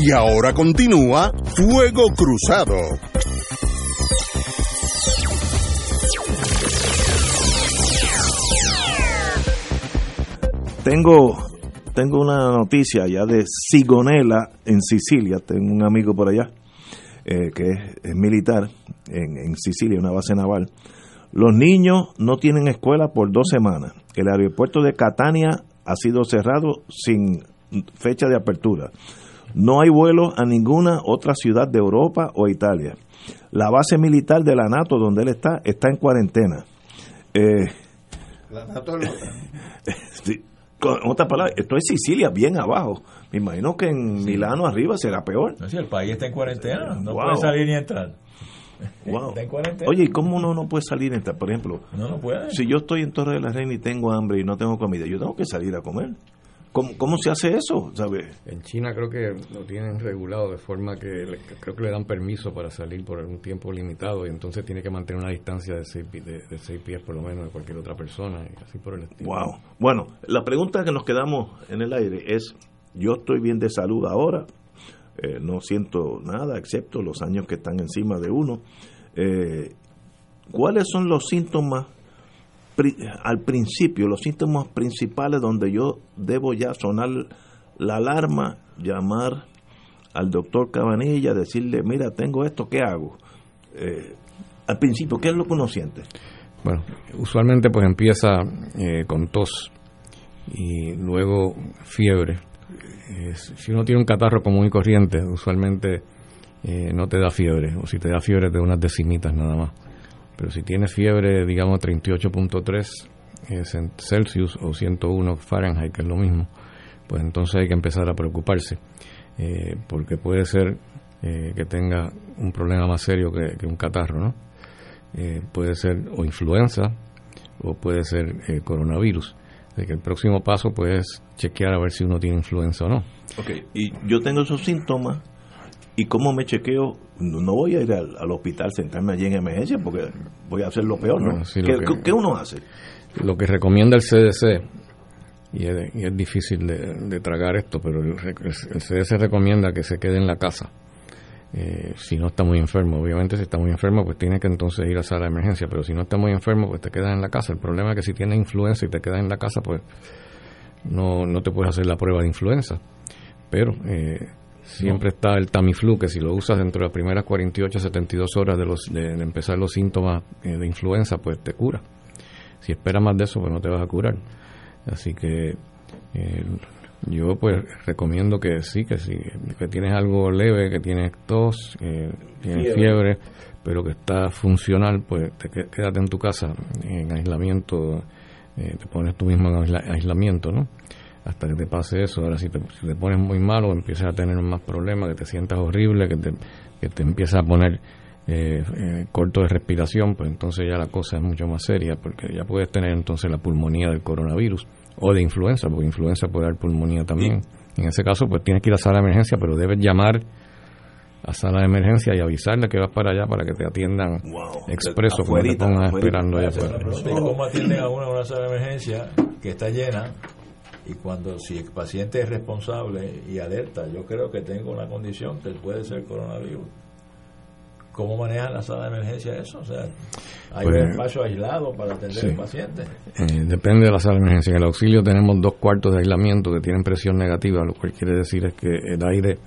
Y ahora continúa Fuego Cruzado. Tengo, tengo una noticia ya de Sigonela en Sicilia. Tengo un amigo por allá eh, que es, militar en, en Sicilia, una base naval. Los niños no tienen escuela por dos semanas. El aeropuerto de Catania ha sido cerrado sin fecha de apertura. No hay vuelos a ninguna otra ciudad de Europa o Italia. La base militar de la NATO, donde él está, está en cuarentena. Eh, La NATO es lo- sí, con otras palabras, esto es Sicilia, bien abajo. Me imagino que en Milano arriba será peor. No, si el país está en cuarentena, no Wow. puede salir ni entrar. Wow. Está en cuarentena. Oye, ¿y cómo uno no puede salir? en esta- Por ejemplo, No, no puede. si yo estoy en Torre de la Reina y tengo hambre y no tengo comida, yo tengo que salir a comer. ¿Cómo, cómo se hace eso? ¿Sabes? En China creo que lo tienen regulado de forma que le- creo que le dan permiso para salir por un tiempo limitado y entonces tiene que mantener una distancia de 6 de, de seis pies por lo menos de cualquier otra persona y así por el estilo. Wow. Bueno, la pregunta que nos quedamos en el aire es, yo estoy bien de salud ahora, eh, no siento nada excepto los años que están encima de uno. Eh, ¿Cuáles son los síntomas al principio, los síntomas principales donde yo debo ya sonar la alarma, llamar al doctor Cabanilla, decirle, mira, tengo esto, ¿qué hago? Eh, al principio, ¿qué es lo que uno siente? Bueno, usualmente pues empieza eh, con tos y luego fiebre. Si uno tiene un catarro común y corriente, usualmente eh, no te da fiebre, o si te da fiebre te da unas decimitas nada más. Pero si tienes fiebre, digamos 38.3 eh, Celsius o 101 Fahrenheit, que es lo mismo, pues entonces hay que empezar a preocuparse, eh, porque puede ser eh, que tenga un problema más serio que, un catarro, ¿no? Puede ser o influenza o puede ser coronavirus. Así que el próximo paso pues es chequear a ver si uno tiene influenza o no. Ok, y yo tengo esos síntomas, ¿y cómo me chequeo? No, no voy a ir al, al hospital, sentarme allí en emergencia, porque voy a hacer lo peor, ¿no? Sí, ¿Qué, lo que- qué- qué uno hace? Lo que recomienda el CDC, y es, y es difícil de, de tragar esto, pero el, el CDC recomienda que se quede en la casa. eh, si no está muy enfermo, obviamente si está muy enfermo pues tiene que entonces ir a sala de emergencia, pero si no está muy enfermo pues te quedas en la casa. El problema es que si tienes influenza y te quedas en la casa pues no, no te puedes hacer la prueba de influenza. Pero eh, siempre está el Tamiflu, que si lo usas dentro de las primeras 48 72 horas de, los, de, de empezar los síntomas eh, de influenza, pues te cura. Si esperas más de eso, pues no te vas a curar. Así que eh, yo pues recomiendo que sí, que si que tienes algo leve, que tienes tos, eh, tienes Fiebre. fiebre, pero que está funcional, pues te quédate en tu casa en aislamiento, eh, te pones tú mismo en aisla- aislamiento, ¿no? Hasta que te pase eso. Ahora, si te, si te pones muy malo, empiezas a tener más problemas, que te sientas horrible, que te, que te empiezas a poner eh, eh, corto de respiración, pues entonces ya la cosa es mucho más seria, porque ya puedes tener entonces la pulmonía del coronavirus o de influenza, porque influenza puede dar pulmonía también. En ese caso, pues tienes que ir a sala de emergencia, pero debes llamar a sala de emergencia y avisarle que vas para allá para que te atiendan expreso, como te afuerita. esperando allá afuera. ¿Cómo atienden a una sala de emergencia que está llena? Y cuando, si el paciente es responsable y alerta, yo creo que tengo una condición que puede ser coronavirus. ¿Cómo manejan la sala de emergencia eso? O sea, hay Pues, un espacio aislado para atender sí. al paciente. Eh, depende de la sala de emergencia. En el auxilio tenemos dos cuartos de aislamiento que tienen presión negativa, lo cual quiere decir es que el aire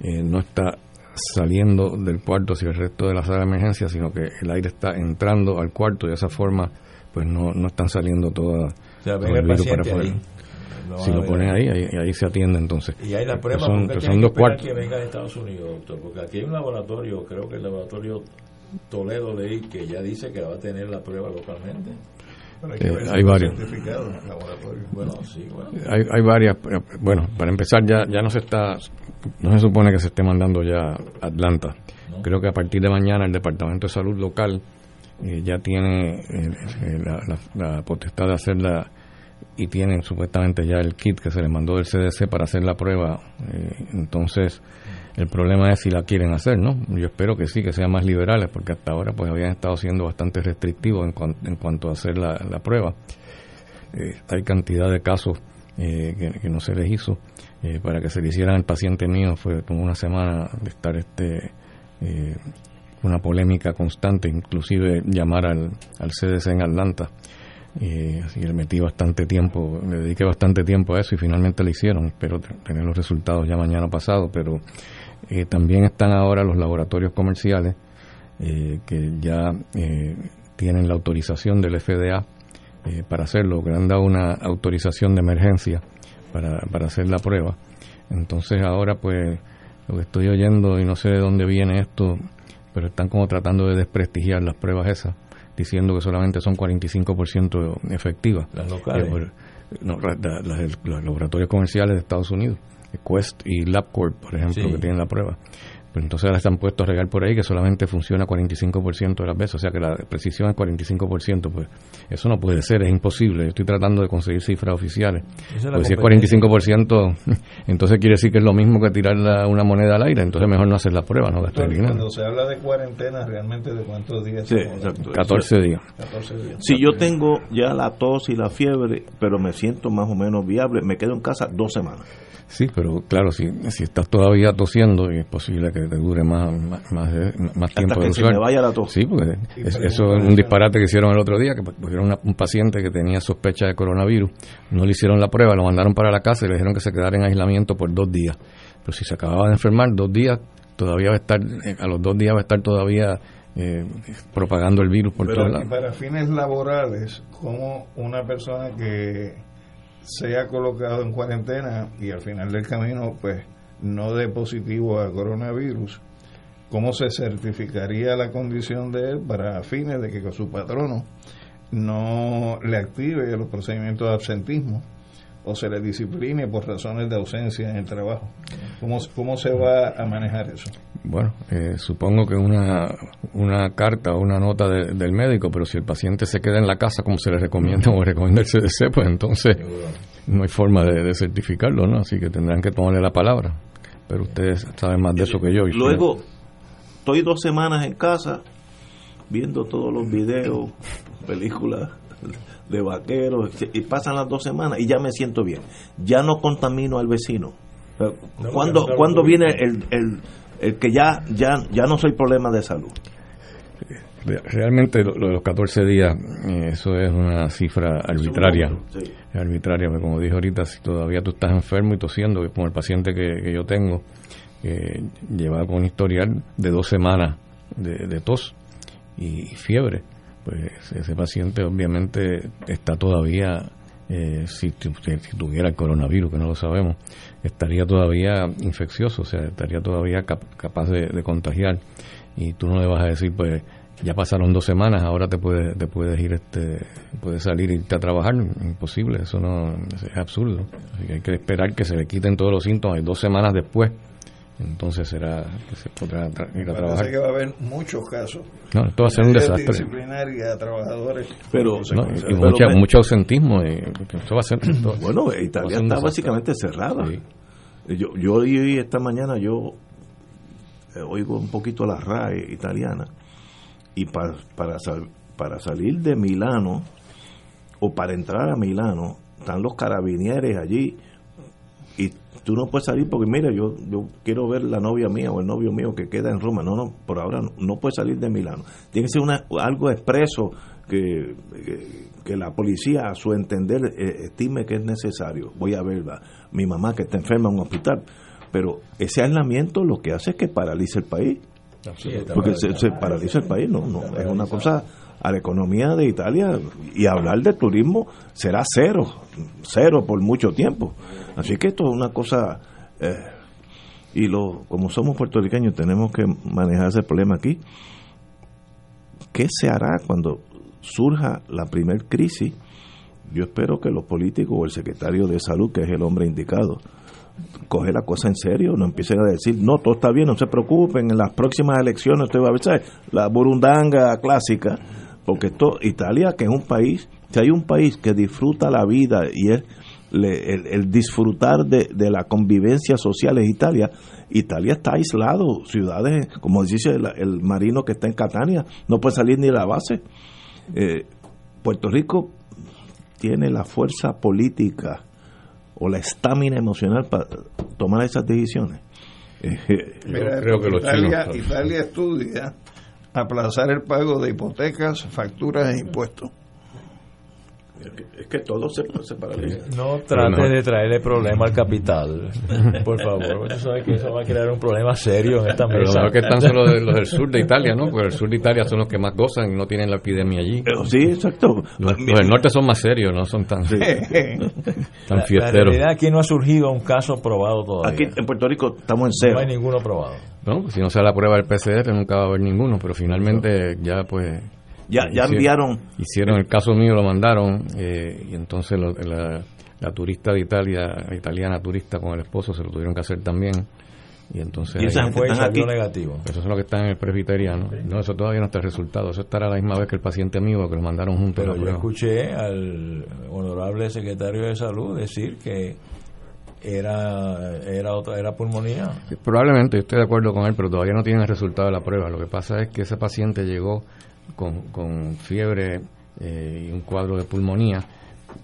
eh, no está saliendo del cuarto hacia el resto de la sala de emergencia, sino que el aire está entrando al cuarto y de esa forma pues no, no están saliendo toda, sea, todo el el virus para afuera. Lo Si lo ponen ahí. ahí, se atiende entonces. Y hay la Que prueba son, porque son dos cuartos. que venga de Estados Unidos, doctor, porque aquí hay un laboratorio, creo que el laboratorio Toledo leí que ya dice que va a tener la prueba localmente. Eh, hay está varios. Bueno, sí, bueno. Hay, hay varias, eh, bueno, para empezar ya ya no se está, no se supone que se esté mandando ya a Atlanta. Creo que a partir de mañana el Departamento de Salud local eh, ya tiene eh, eh, la, la- la potestad de hacerla y tienen supuestamente ya el kit que se les mandó del CDC para hacer la prueba. Eh, entonces, el problema es si la quieren hacer, ¿no? Yo espero que sí, que sean más liberales, porque hasta ahora pues habían estado siendo bastante restrictivos en, cuan- en cuanto a hacer la, la prueba. Eh, hay cantidad de casos eh, que, no se les hizo. Para que se le hicieran al paciente mío fue como una semana de estar este una polémica constante, inclusive llamar al, al CDC en Atlanta. Eh, así que metí bastante tiempo, le dediqué bastante tiempo a eso y finalmente lo hicieron. Espero te- tener los resultados ya mañana pasado, pero eh, también están ahora los laboratorios comerciales eh, que ya eh, tienen la autorización del FDA eh, para hacerlo, que han dado una autorización de emergencia para, para hacer la prueba. Entonces ahora pues lo que estoy oyendo y no sé de dónde viene esto, pero están como tratando de desprestigiar las pruebas esas, diciendo que solamente son 45% efectivas. Las locales. Eh, por- no, la- la- las- los laboratorios comerciales de Estados Unidos, eh, Quest y LabCorp, por ejemplo, Sí. que tienen la prueba. Pero entonces ahora están puestos a regar por ahí que solamente funciona 45% de las veces, o sea que la precisión es 45%, pues eso no puede ser, es imposible. Yo estoy tratando de conseguir cifras oficiales. Es Pues si es competencia. 45%, entonces quiere decir que es lo mismo que tirar la- una moneda al aire, entonces mejor no hacer la prueba, no gastar dinero. Cuando se habla de cuarentena, realmente de cuántos días Sí, exacto. 14 días. 14 días. Si yo tengo ya la tos y la fiebre, pero me siento más o menos viable, me quedo en casa dos semanas. Sí, pero claro, si, si estás todavía tosiendo, y es posible que te dure más, más, más, de- más tiempo que de se me vaya la tos. Sí, porque es- eso es un disparate que hicieron el otro día, que pusieron una- un paciente que tenía sospecha de coronavirus, no le hicieron la prueba, lo mandaron para la casa y le dijeron que se quedara en aislamiento por dos días. Pero si se acababa de enfermar, dos días, todavía va a estar, eh, a los dos días va a estar todavía eh, propagando el virus por Pero todos y lados. para fines laborales, como una persona que sea colocado en cuarentena y al final del camino, pues no dé positivo a coronavirus, ¿cómo se certificaría la condición de él para fines de que su patrono no le active los procedimientos de absentismo o se le discipline por razones de ausencia en el trabajo? ¿Cómo, cómo se va a manejar eso? Bueno, eh, supongo que una, una carta o una nota de- del médico, pero si el paciente se queda en la casa como se le recomienda o recomienda el CDC, pues entonces no hay forma de, de certificarlo, ¿no? Así que tendrán que tomarle la palabra. Pero ustedes saben más de eso que yo. y Luego, estoy dos semanas en casa viendo todos los videos, películas de vaqueros, y pasan las dos semanas y ya me siento bien. Ya no contamino al vecino. ¿Cuándo, no ¿cuándo lo viene el, el, el que ya, ya, ya no soy problema de salud? Re- Realmente lo, lo de los 14 días, eh, eso es una cifra arbitraria. Sí. Arbitraria, porque como dije ahorita, si todavía tú estás enfermo y tosiendo, como el paciente que, que yo tengo, que lleva con un historial de dos semanas de, de tos y fiebre, pues ese paciente obviamente está todavía, eh, si, si tuviera el coronavirus, que no lo sabemos, estaría todavía infeccioso, o sea, estaría todavía cap- capaz de, contagiar. Y tú no le vas a decir, pues, ya pasaron dos semanas, ahora te puedes, te puedes ir, este, puedes salir y irte a trabajar. Imposible, eso no es absurdo. Así que hay que esperar que se le quiten todos los síntomas y dos semanas después, entonces será que se podrá ir a trabajar. Parece que va a haber muchos casos. No, esto va a ser un desastre. disciplinarias a trabajadores. Pero- No, y Pero mucha- me- mucho ausentismo. y esto va a ser, esto- Bueno, Italia está básicamente cerrada. Sí. Yo, yo oí esta mañana, yo eh, oigo un poquito la RAE italiana, y pa- para, sal- para salir de Milano o para entrar a Milano, están los carabinieres allí, y tú no puedes salir porque, mira, yo, yo quiero ver la novia mía o el novio mío que queda en Roma. No, no, por ahora no, no puedes salir de Milano. Tiene que ser una, algo expreso que, que, que la policía, a su entender, eh, estime que es necesario. Voy a ver a mi mamá que está enferma en un hospital. Pero ese aislamiento lo que hace es que paralice el país. Porque se, se paraliza el país, no, no, es una cosa a la economía de Italia y hablar de turismo será cero, cero por mucho tiempo. Así que esto es una cosa, eh, y lo como somos puertorriqueños tenemos que manejar ese problema aquí. ¿Qué se hará cuando surja la primer crisis? Yo espero que los políticos o el secretario de salud, que es el hombre indicado, coge la cosa en serio, no empiecen a decir, no, todo está bien, no se preocupen, en las próximas elecciones usted va a ver, ¿sabe? la burundanga clásica, porque esto, Italia, que es un país, si hay un país que disfruta la vida y es le- el, el disfrutar de, de la convivencia social es Italia, Italia está aislado, ciudades, como dice el, el marino que está en Catania, no puede salir ni de la base. Eh, Puerto Rico tiene la fuerza política o la estamina emocional para tomar esas decisiones. Eh, Mira, creo que los Italia, chinos- Italia estudia aplazar el pago de hipotecas, facturas e impuestos. Es que todo se, se paraliza. No trate de traerle problema al capital, por favor. Usted sabe que eso va a crear un problema serio en esta Pero lo mesa. mejor que están son los, de- los del sur de Italia, ¿no? Porque el sur de Italia son los que más gozan y no tienen la epidemia allí. Sí, exacto. Los, los del norte son más serios, no son tan, La, tan la fiesteros. realidad aquí no ha surgido un caso probado todavía. Aquí en Puerto Rico estamos en no cero. hay ninguno probado. No, pues si no se da la prueba del PCR nunca va a haber ninguno, pero finalmente ya pues... Ya- ya enviaron- Hicieron el caso mío, lo mandaron eh, y entonces lo- la, la turista de Italia, la italiana turista con el esposo se lo tuvieron que hacer también y entonces... Y ahí- Fue están aquí. negativo. Eso es lo que está en el presbiteriano. No, eso todavía no está el resultado. Eso estará la misma vez que el paciente mío que lo mandaron juntos. Pero a la yo prueba. escuché al honorable secretario de salud decir que era era otra era pulmonía. Probablemente, yo estoy de acuerdo con él, pero todavía no tiene el resultado de la prueba. Lo que pasa es que ese paciente llegó con, con fiebre eh, y un cuadro de pulmonía,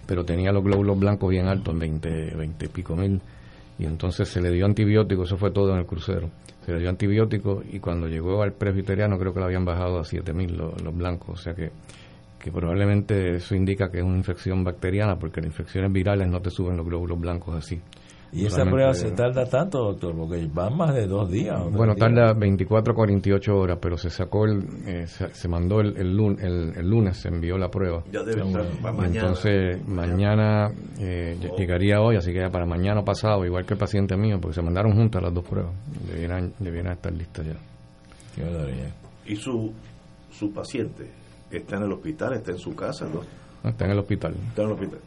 pero tenía los glóbulos blancos bien altos, en 20, 20 y pico mil, y entonces se le dio antibiótico, eso fue todo en el crucero. Se le dio antibiótico y cuando llegó al presbiteriano creo que lo habían bajado a 7 mil los, los blancos, o sea que, que probablemente eso indica que es una infección bacteriana, porque las infecciones virales no te suben los glóbulos blancos así. Y esa prueba se tarda tanto, doctor, porque van más de dos días. Bueno, días. tarda 24 a 48 horas, pero se sacó el, eh, se, se mandó el, el, lun- el- el lunes, se envió la prueba. Ya debe estar para mañana. Entonces, mañana eh, ll- llegaría hoy, así que ya para mañana pasado, igual que el paciente mío, porque se mandaron juntas las dos pruebas. Debieran, debieran estar listas ya. Qué. Y su, su paciente está en el hospital, está en su casa, ¿no? Ah, Está en el hospital. Está en el hospital.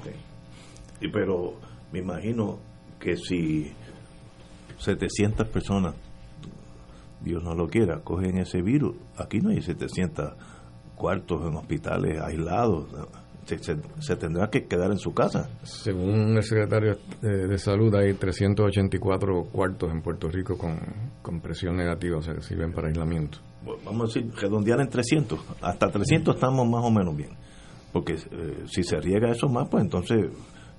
Ok. Y pero me imagino que si 700 personas, Dios no lo quiera, cogen ese virus, aquí no hay 700 cuartos en hospitales aislados. Se, se- se tendrá que quedar en su casa. Según el secretario de, Salud, hay 384 cuartos en Puerto Rico con, con presión negativa, o sea, que sirven para aislamiento. Vamos a decir, redondear en 300. Hasta 300 estamos más o menos bien. Porque eh, si se riega eso más, pues entonces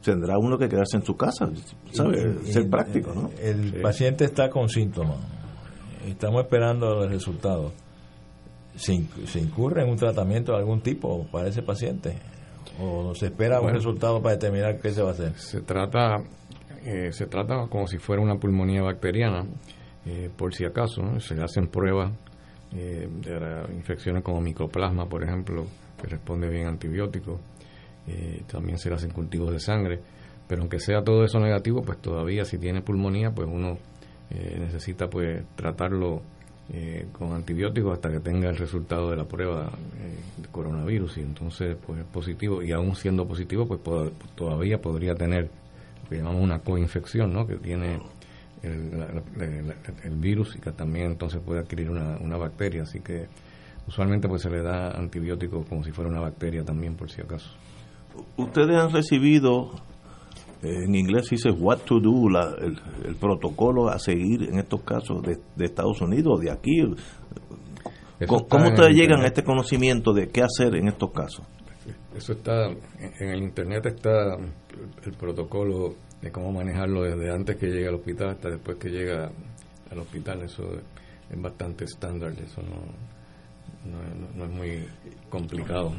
tendrá uno que quedarse en su casa, ¿sabe? Y- y- Ser práctico, ¿no? El Sí. paciente está con síntomas. Estamos esperando los resultados. ¿Se, inc- se incurre en un tratamiento de algún tipo para ese paciente? ¿O se espera un resultado para determinar qué se va a hacer? Se trata, eh, se trata como si fuera una pulmonía bacteriana, eh, por si acaso, ¿no? se le hacen pruebas eh, de infecciones como micoplasma, por ejemplo, que responde bien a antibióticos, eh, también se le hacen cultivos de sangre, pero aunque sea todo eso negativo, pues todavía si tiene pulmonía, pues uno eh, necesita pues tratarlo eh, con antibióticos hasta que tenga el resultado de la prueba eh, de coronavirus. Y entonces pues es positivo. Y aún siendo positivo pues todavía podría tener lo que llamamos una coinfección ¿no? que tiene el, la- la- el virus y que también entonces puede adquirir una, una bacteria. Así que usualmente pues se le da antibióticos como si fuera una bacteria también por si acaso Ustedes han recibido, eh, en inglés dice what to do, la- el, el protocolo a seguir en estos casos de, de Estados Unidos, de aquí. Eso ¿Cómo, ustedes llegan a este conocimiento de qué hacer en estos casos? Eso está, en en el internet está el protocolo de cómo manejarlo desde antes que llegue al hospital hasta después que llega al hospital. Eso es bastante estándar, eso no, no, es- no es muy complicado.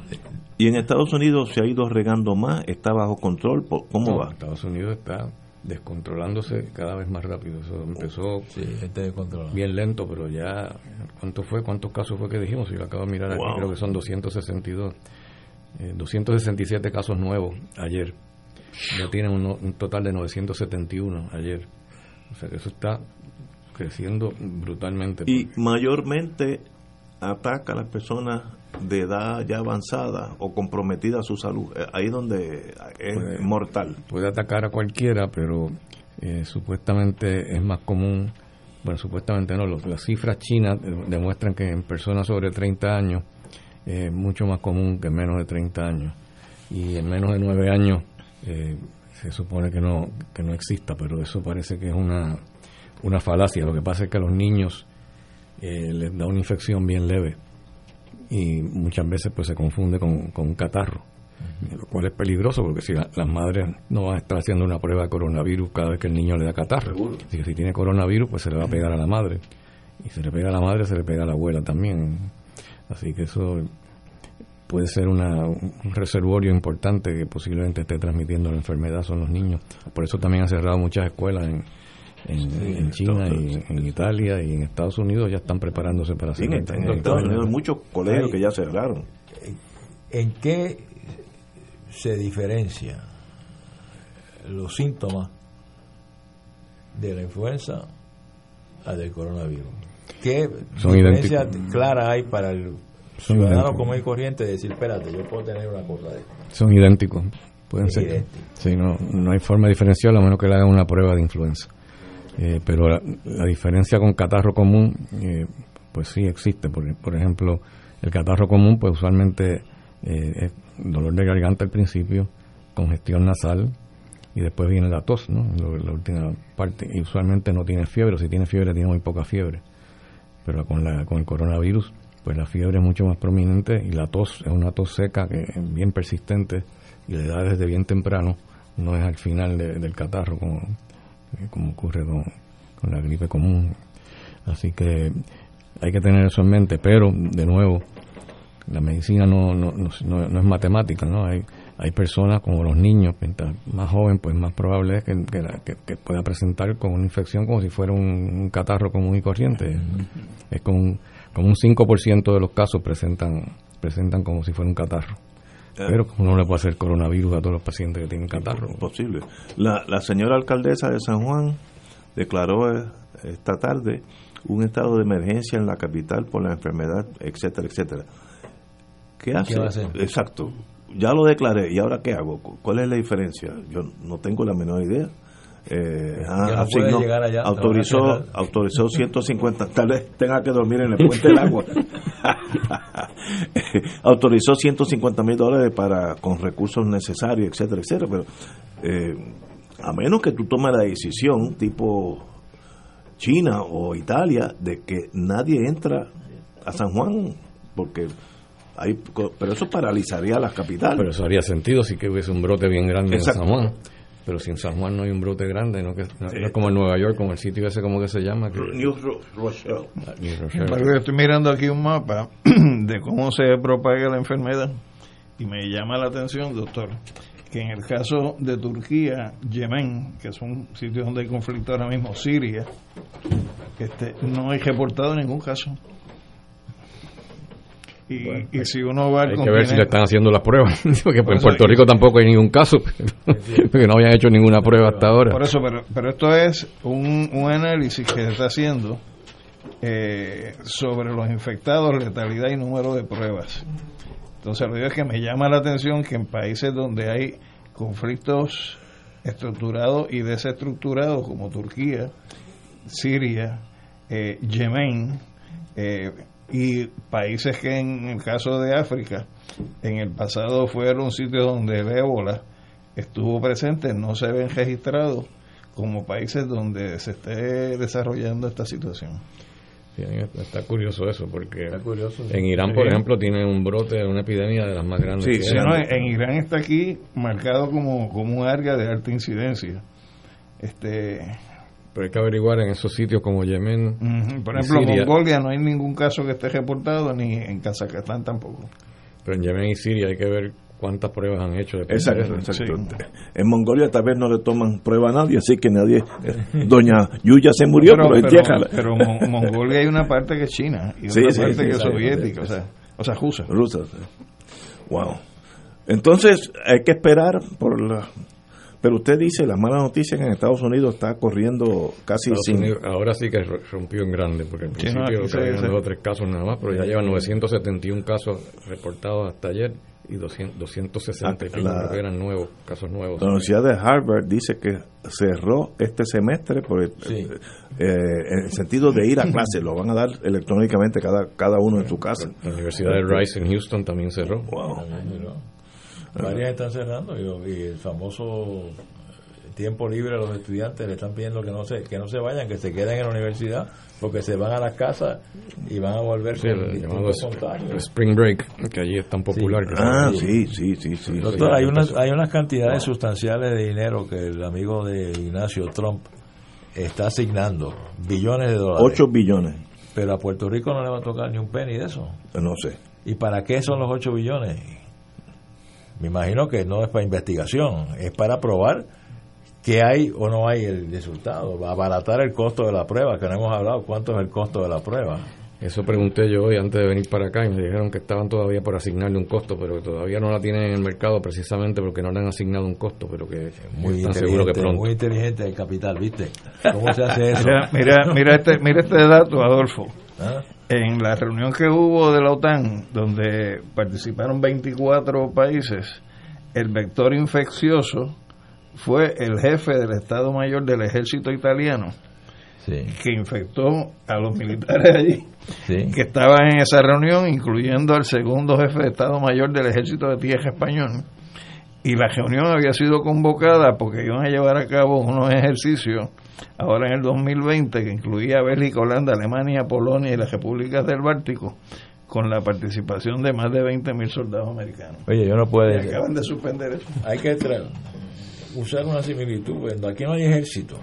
Y en Estados Unidos se ha ido regando más, está bajo control, ¿Por- ¿cómo No, va? Estados Unidos está descontrolándose cada vez más rápido. Eso empezó bien lento, pero ya, ¿cuánto fue? ¿Cuántos casos fue que dijimos? Yo lo acabo de mirar Wow. aquí, creo que son 262. Eh, 267 casos nuevos ayer. Ya tienen un, un total de 971 ayer. O sea que eso está creciendo brutalmente. Y mayormente ataca a las personas de edad ya avanzada o comprometida a su salud. Eh, Ahí donde es Puede- mortal. Puede atacar a cualquiera, pero eh, supuestamente es más común, bueno, supuestamente no, los- las cifras chinas eh, demuestran que en personas sobre 30 años es mucho más común que en menos de 30 años. Y en menos de 9 años eh, se supone que no, que no exista, pero eso parece que es una, una falacia. Lo que pasa es que los niños eh, les da una infección bien leve y muchas veces pues se confunde con, con un catarro lo cual es peligroso porque si la- las madres no van a estar haciendo una prueba de coronavirus cada vez que el niño le da catarro. Así que si tiene coronavirus, pues se le va a pegar a la madre. Y si le pega a la madre, se le pega a la abuela también. Así que eso puede ser una, un reservorio importante que posiblemente esté transmitiendo la enfermedad son los niños. Por eso también han cerrado muchas escuelas en, en, China y en Italia y en Estados Unidos ya están preparándose para hacer. en, Estados Unidos muchos colegios que ya cerraron. ¿En qué se diferencia los síntomas de la influenza a del coronavirus? ¿Qué diferencia clara hay para el ciudadano común y corriente de decir, espérate, yo puedo tener una cosa de Son idénticos, pueden ser. Sí, no, no hay forma de diferenciarlo a menos que le hagan una prueba de influenza. Eh, pero la, diferencia con catarro común, eh, pues sí existe. Por, por ejemplo, el catarro común, pues usualmente eh, es dolor de garganta al principio, congestión nasal y después viene la tos, ¿no? La, última parte. Y usualmente no tiene fiebre, si tiene fiebre tiene muy poca fiebre. Pero con, la, con el coronavirus, pues la fiebre es mucho más prominente y la tos es una tos seca que bien persistente y le da desde bien temprano, no es al final del catarro como como ocurre con, la gripe común. Así que hay que tener eso en mente, pero de nuevo, la medicina no, no, no, es matemática, ¿no? Hay, hay personas como los niños, mientras más joven, pues más probable es que, que, pueda presentar con una infección como si fuera un, catarro común y corriente. Es como, como un 5% de los casos presentan, presentan como si fuera un catarro. Eh. Pero como no le puede hacer coronavirus a todos los pacientes que tienen catarro. Imposible. La, la señora alcaldesa de San Juan declaró eh, esta tarde un estado de emergencia en la capital por la enfermedad, etcétera, etcétera. ¿Qué hace? Exacto. Ya lo declaré, ¿y ahora qué hago? ¿Cuál es la diferencia? Yo no tengo la menor idea. Eh, ah, autorizó autorizó 150 tal vez tenga que dormir en el puente del agua autorizó 150 mil dólares para con recursos necesarios etcétera etcétera pero eh, a menos que tú tomes la decisión tipo China o Italia de que nadie entra a San Juan porque hay, pero eso paralizaría las capitales pero eso haría sentido si que hubiese un brote bien grande en San Juan pero si en San Juan no hay un brote grande, no, que, es como en Nueva York, como el sitio ese, como que se llama? Que, New Rochelle. Ah, estoy mirando aquí un mapa de cómo se propaga la enfermedad y me llama la atención, doctor, que en el caso de Turquía, Yemen, que es un sitio donde hay conflicto ahora mismo, Siria, este, no hay reportado ningún caso. Y, si uno va Hay que ver si le están haciendo las pruebas. Porque en Puerto Rico tampoco hay ningún caso, porque no habían hecho ninguna prueba hasta ahora. Por eso, pero, pero esto es un, un análisis que se está haciendo eh, sobre los infectados, letalidad y número de pruebas. Entonces, lo que es que me llama la atención que en países donde hay conflictos estructurados y desestructurados, como Turquía, Siria, eh, Yemen, eh, y países que en el caso de África en el pasado fueron sitios donde el ébola estuvo presente, no se ven registrados como países donde se esté desarrollando esta situación. está curioso eso, porque en Irán, por ejemplo, tiene un brote, una epidemia de las más grandes. Sí, en Irán está aquí marcado como, como un área de alta incidencia. Este, pero hay que averiguar en esos sitios como Yemen. Por ejemplo, en Mongolia no hay ningún caso que esté reportado, ni en Kazajstán tampoco. Pero en Yemen y Siria hay que ver cuántas pruebas han hecho. De exacto, En Mongolia tal vez no le toman prueba a nadie, así que nadie. Eh, doña Yuya se murió, pero, pero, pero en Mongolia hay una parte que es China y otra parte que es soviética, o sea, o sea, rusa. Rusa. Wow. Entonces hay que esperar por la pero usted dice, la mala noticia que en Estados Unidos está corriendo casi sin... ahora sí que rompió en grande, porque en principio no, dos o tres casos nada más, pero ya llevan 971 casos reportados hasta ayer y 200, 260 ah, que eran nuevos, casos nuevos. La Universidad de Harvard dice que cerró este semestre por el, eh, en el sentido de ir a clase, lo van a dar electrónicamente cada, cada uno en su casa. La Universidad de Rice en Houston también cerró. Wow. Varias están cerrando y, el famoso tiempo libre a los estudiantes le están pidiendo que no se que no se vayan, que se queden en la universidad porque se van a las casas y van a volver sí, el, Spring Break, que allí es tan popular. ah, sí, sí, sí, sí. Doctor, hay unas hay unas cantidades sustanciales de dinero que el amigo de Ignacio Trump está asignando, billones de dólares. 8 billones. Pero a Puerto Rico no le va a tocar ni un penny de eso. No sé. ¿Y para qué son los 8 billones? Me imagino que no es para investigación, es para probar que hay o no hay el resultado, abaratar el costo de la prueba, que no hemos hablado cuánto es el costo de la prueba. Eso pregunté yo hoy antes de venir para acá y me dijeron que estaban todavía por asignarle un costo, pero que todavía no la tienen en el mercado precisamente porque no le han asignado un costo, pero que muy están seguro que pronto. Muy inteligente el capital, ¿viste? ¿Cómo se hace eso? Mira, mira, mira este, mira este dato, Adolfo. ¿Ah? En la reunión que hubo de la OTAN, donde participaron 24 países, el vector infeccioso fue el jefe del Estado Mayor del Ejército Italiano, Sí, que infectó a los militares allí, sí. que estaban en esa reunión, incluyendo al segundo jefe de Estado Mayor del Ejército de Tierra Español. Y la reunión había sido convocada porque iban a llevar a cabo unos ejercicios ahora en el 2020 que incluía Bélgica, Holanda, Alemania, Polonia y las repúblicas del Báltico con la participación de más de 20.000 soldados americanos. Oye, yo no Y puedo... acaban de suspender eso. Hay que usar una similitud. Bueno, aquí no hay ejército,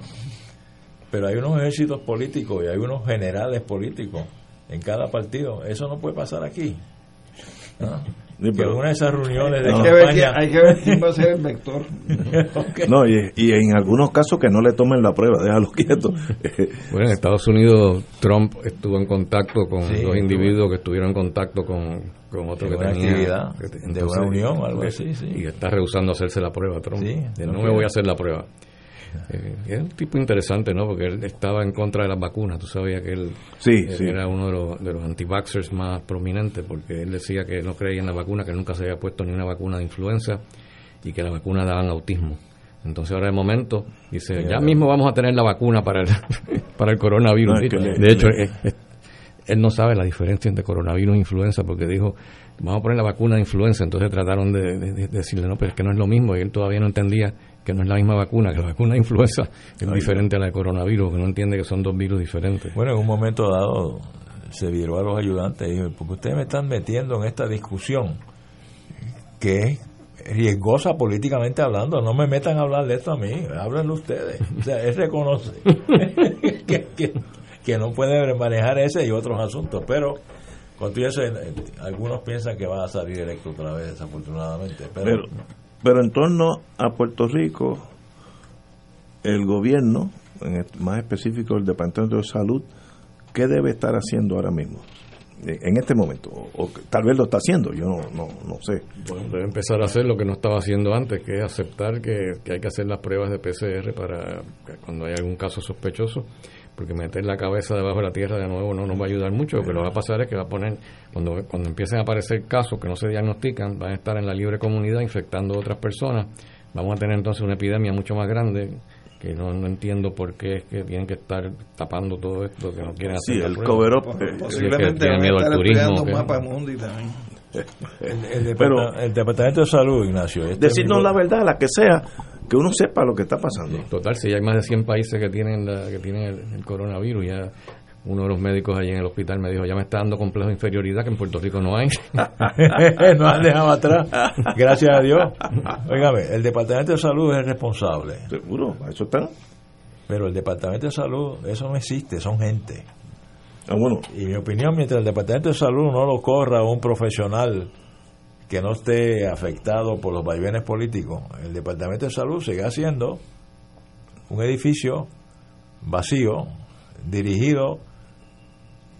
pero hay unos ejércitos políticos y hay unos generales políticos en cada partido. Eso no puede pasar aquí. ¿no? Sí, pero- una de esas reuniones de Hay que, ver hay que ver quién va a ser el vector. Ok. No, y, y en algunos casos que no le tomen la prueba, déjalo quieto. Bueno, en Estados Unidos Trump estuvo en contacto con Sí, dos individuos que estuvieron en contacto con, con otro De que una tenía... actividad, te- de entonces, una unión o algo y- así, sí. Y está rehusando hacerse la prueba Trump. Sí, De, no no me voy a hacer la prueba. Eh, es un tipo interesante, ¿no? Porque él estaba en contra de las vacunas. Tú sabías que él Sí, eh, sí. era uno de los, de los anti-vaxxers más prominentes porque él decía que no creía en la vacuna, que nunca se había puesto ni una vacuna de influenza y que las vacunas daban autismo. Entonces ahora de momento dice, ya mismo vamos a tener la vacuna para el, para el coronavirus. No, es que le- de hecho, le- él no sabe la diferencia entre coronavirus e influenza porque dijo, vamos a poner la vacuna de influenza. Entonces trataron de, de- de decirle, no, pero es que no es lo mismo. Y él todavía no entendía que no es la misma vacuna, que la vacuna de influenza es diferente a la de coronavirus, que no entiende que son dos virus diferentes. Bueno, en un momento dado se viró a los ayudantes y dijo, porque ustedes me están metiendo en esta discusión que es riesgosa políticamente hablando, no me metan a hablar de esto a mí, háblenlo ustedes. O sea, él reconoce que, que- que no puede manejar ese y otros asuntos, pero con todo eso, eh, algunos piensan que va a salir electo otra vez, desafortunadamente. Pero, Pero, pero en torno a Puerto Rico, el gobierno, en más específico el Departamento de Salud, ¿qué debe estar haciendo ahora mismo? Eh, En este momento, o, tal vez lo está haciendo, yo no, no, no sé. Bueno, debe empezar a hacer lo que no estaba haciendo antes, que es aceptar que, que hay que hacer las pruebas de PCR para cuando hay algún caso sospechoso, porque meter la cabeza debajo de la tierra de nuevo no nos va a ayudar mucho. Lo que lo va a pasar es que va a poner, cuando, cuando empiecen a aparecer casos que no se diagnostican, van a estar en la libre comunidad infectando a otras personas. Vamos a tener entonces una epidemia mucho más grande que no, no entiendo por qué es que tienen que estar tapando todo esto, que no quieren hacer Sí, el cover-up, eh, Posiblemente a miedo al turismo, estudiando que- un mapa mundi también. el, el Pero- el Departamento de Salud, Ignacio, este Decirnos mismo- la verdad, la que sea, que uno sepa lo que está pasando. Total, si hay más de 100 países que tienen la- que tienen el, el coronavirus, ya uno de los médicos allí en el hospital me dijo, ya me está dando complejo de inferioridad que en Puerto Rico no hay. no han dejado atrás. Gracias a Dios. Óigame, el Departamento de Salud es el responsable. Seguro, a eso está. Pero el Departamento de Salud, eso no existe, son gente. Ah, bueno, Y mi opinión, mientras el Departamento de Salud no lo corra un profesional que no esté afectado por los vaivenes políticos, el Departamento de Salud sigue siendo un edificio vacío, dirigido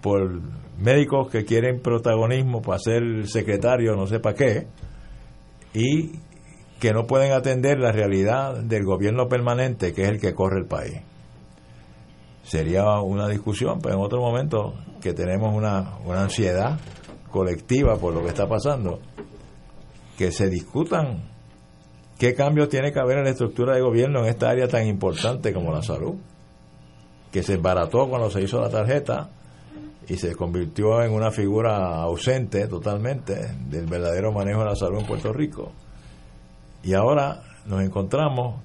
por médicos que quieren protagonismo para ser secretario, no sé para qué, y que no pueden atender la realidad del gobierno permanente, que es el que corre el país. Sería una discusión, pero en otro momento que tenemos una, una ansiedad colectiva por lo que está pasando, que se discutan qué cambios tiene que haber en la estructura de gobierno en esta área tan importante como la salud, que se embarató cuando se hizo la tarjeta y se convirtió en una figura ausente totalmente del verdadero manejo de la salud en Puerto Rico. Y ahora nos encontramos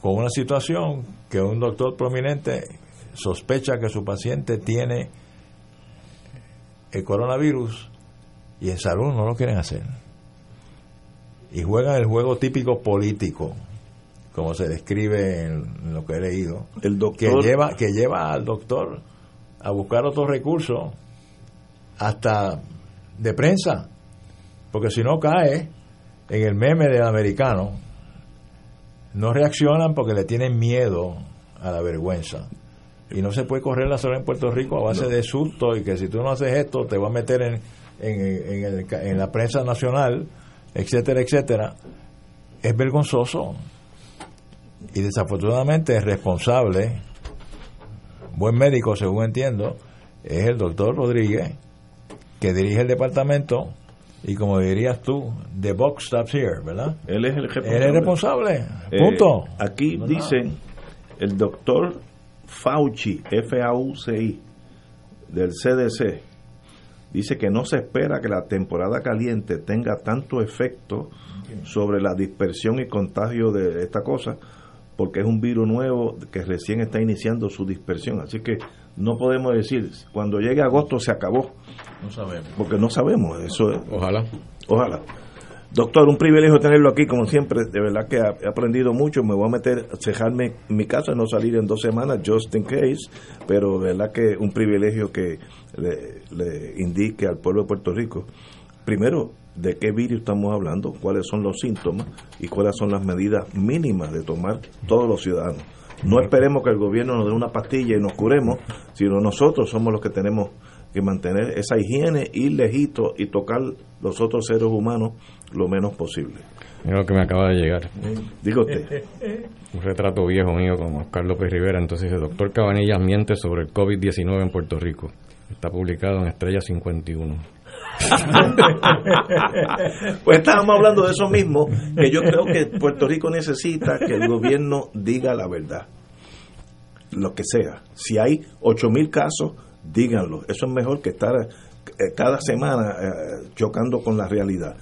con una situación que un doctor prominente sospecha que su paciente tiene el coronavirus y en salud no lo quieren hacer. Y juegan el juego típico político, como se describe en lo que he leído, el que lleva, que lleva al doctor a buscar otros recursos hasta de prensa, porque si no cae en el meme del americano, no reaccionan porque le tienen miedo a la vergüenza. Y no se puede correr la sola en Puerto Rico a base de susto y que si tú no haces esto te va a meter en, en, en, el- en la prensa nacional, etcétera, etcétera. Es vergonzoso. Y desafortunadamente el responsable, buen médico según entiendo, es el doctor Rodríguez, que dirige el departamento y como dirías tú, the box stops here, ¿verdad? Él es el responsable. Él es responsable. Eh, Punto. aquí No, dicen el doctor Fauci, F-A-U-C-I, del CDC, dice que no se espera que la temporada caliente tenga tanto efecto sobre la dispersión y contagio de esta cosa, porque es un virus nuevo que recién está iniciando su dispersión. Así que no podemos decir, cuando llegue agosto se acabó, No sabemos. porque no sabemos. Eso es- Ojalá. Ojalá. Doctor, un privilegio tenerlo aquí, como siempre. De verdad que he aprendido mucho. Me voy a meter, cejarme en mi casa, no salir en dos semanas, just in case. Pero de verdad que un privilegio que le, le indique al pueblo de Puerto Rico, primero, de qué virus estamos hablando, cuáles son los síntomas y cuáles son las medidas mínimas de tomar todos los ciudadanos. No esperemos que el gobierno nos dé una pastilla y nos curemos, sino nosotros somos los que tenemos que mantener esa higiene, ir lejito y tocar los otros seres humanos lo menos posible. Mira lo que me acaba de llegar. Diga usted. Un retrato viejo mío con Oscar López Rivera. Entonces dice, doctor Cabanillas miente sobre el COVID-19 en Puerto Rico. Está publicado en Estrella 51. Pues estábamos hablando de eso mismo, que yo creo que Puerto Rico necesita que el gobierno diga la verdad, lo que sea. Si hay ocho mil casos, díganlo. Eso es mejor que estar eh, cada semana eh, chocando con la realidad.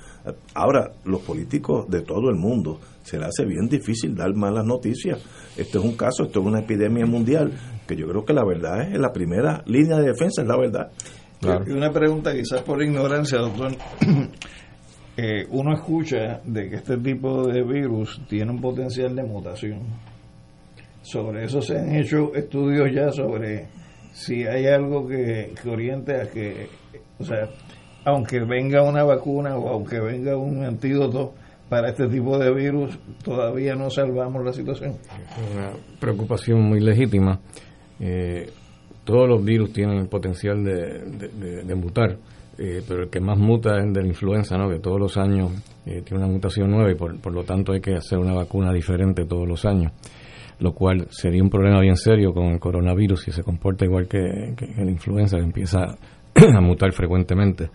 Ahora, los políticos de todo el mundo se les hace bien difícil dar malas noticias. Esto es un caso, esto es una epidemia mundial, que yo creo que la verdad es la primera línea de defensa, es la verdad. Y una pregunta, quizás por ignorancia, doctor. Eh, uno escucha de que este tipo de virus tiene un potencial de mutación. Sobre eso se han hecho estudios ya sobre si hay algo que, que oriente a que, o sea, aunque venga una vacuna o aunque venga un antídoto para este tipo de virus, todavía no salvamos la situación. Una preocupación muy legítima. Eh, todos los virus tienen el potencial de, mutar, eh, pero el que más muta es el de la influenza, ¿no? que todos los años eh, tiene una mutación nueva y por, por lo tanto hay que hacer una vacuna diferente todos los años, lo cual sería un problema bien serio con el coronavirus si se comporta igual que, que la influenza, que empieza a mutar frecuentemente.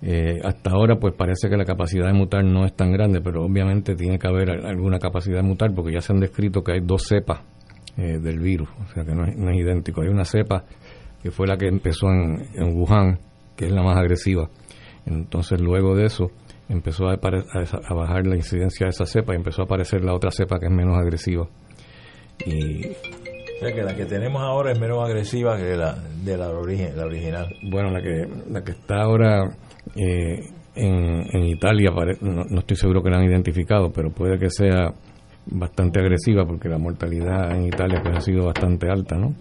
Eh, hasta ahora pues parece que la capacidad de mutar no es tan grande, pero obviamente tiene que haber al- alguna capacidad de mutar porque ya se han descrito que hay dos cepas eh, del virus, o sea que no es, no idéntico. Hay una cepa que fue la que empezó en, en Wuhan, que es la más agresiva. Entonces luego de eso empezó a, a bajar la incidencia de esa cepa y empezó a aparecer la otra cepa que es menos agresiva. Y O sea que la que tenemos ahora es menos agresiva que la de la, origen, la original. Bueno, la que, la que está ahora eh, en, en Italia, no, no estoy seguro que la han identificado, pero puede que sea bastante agresiva porque la mortalidad en Italia pues, ha sido bastante alta, ¿no?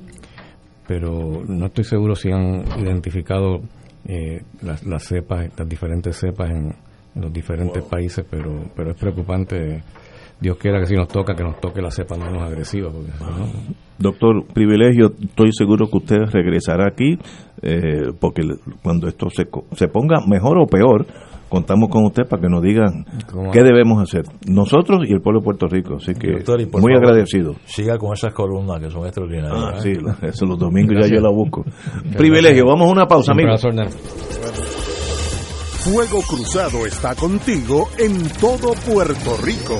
Pero no estoy seguro si han identificado eh, las, las cepas, las diferentes cepas en, en los diferentes países, pero, pero es preocupante. Dios quiera que si nos toca, que nos toque la cepa menos agresiva, porque no, Doctor, privilegio, estoy seguro que usted regresará aquí, eh, porque cuando esto se, co- se ponga mejor o peor, contamos con usted para que nos digan qué debemos hacer, nosotros y el pueblo de Puerto Rico. Así que Doctor, muy favor, agradecido. Siga con esas columnas que son extraordinarias. Ah, ¿eh? sí, lo- eso los domingos ya yo la busco. Privilegio, vamos a una pausa, amigos. Fuego Cruzado está contigo en todo Puerto Rico.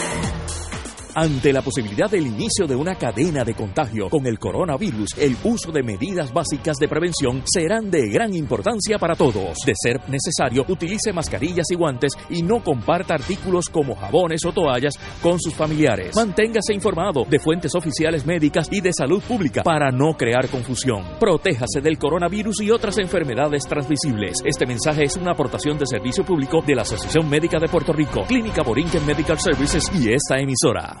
Ante la posibilidad del inicio de una cadena de contagio con el coronavirus, el uso de medidas básicas de prevención serán de gran importancia para todos. De ser necesario, utilice mascarillas y guantes y no comparta artículos como jabones o toallas con sus familiares. Manténgase informado de fuentes oficiales médicas y de salud pública para no crear confusión. Protéjase del coronavirus y otras enfermedades transmisibles. Este mensaje es una aportación de servicio público de la Asociación Médica de Puerto Rico, Clínica Borinquen Medical Services y esta emisora.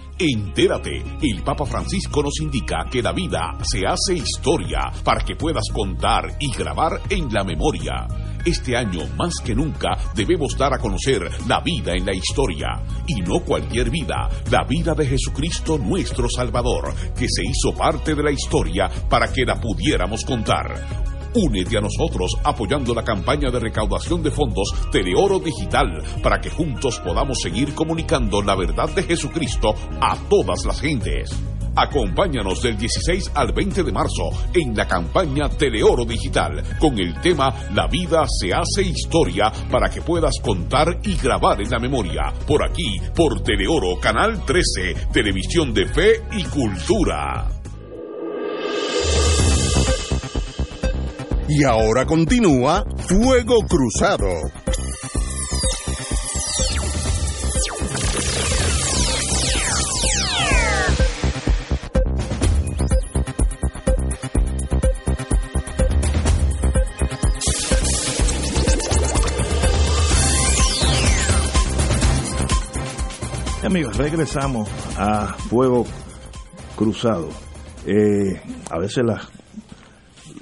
Entérate, el Papa Francisco nos indica que la vida se hace historia para que puedas contar y grabar en la memoria. Este año, más que nunca, debemos dar a conocer la vida en la historia. Y no cualquier vida, la vida de Jesucristo nuestro Salvador, que se hizo parte de la historia para que la pudiéramos contar. Únete a nosotros apoyando la campaña de recaudación de fondos Teleoro Digital para que juntos podamos seguir comunicando la verdad de Jesucristo a todas las gentes. Acompáñanos del 16 al 20 de marzo en la campaña Teleoro Digital con el tema La vida se hace historia para que puedas contar y grabar en la memoria. Por aquí, por Teleoro, Canal 13, Televisión de Fe y Cultura. Y ahora continúa Fuego Cruzado. Amigos, regresamos a Fuego Cruzado. Eh, a veces las,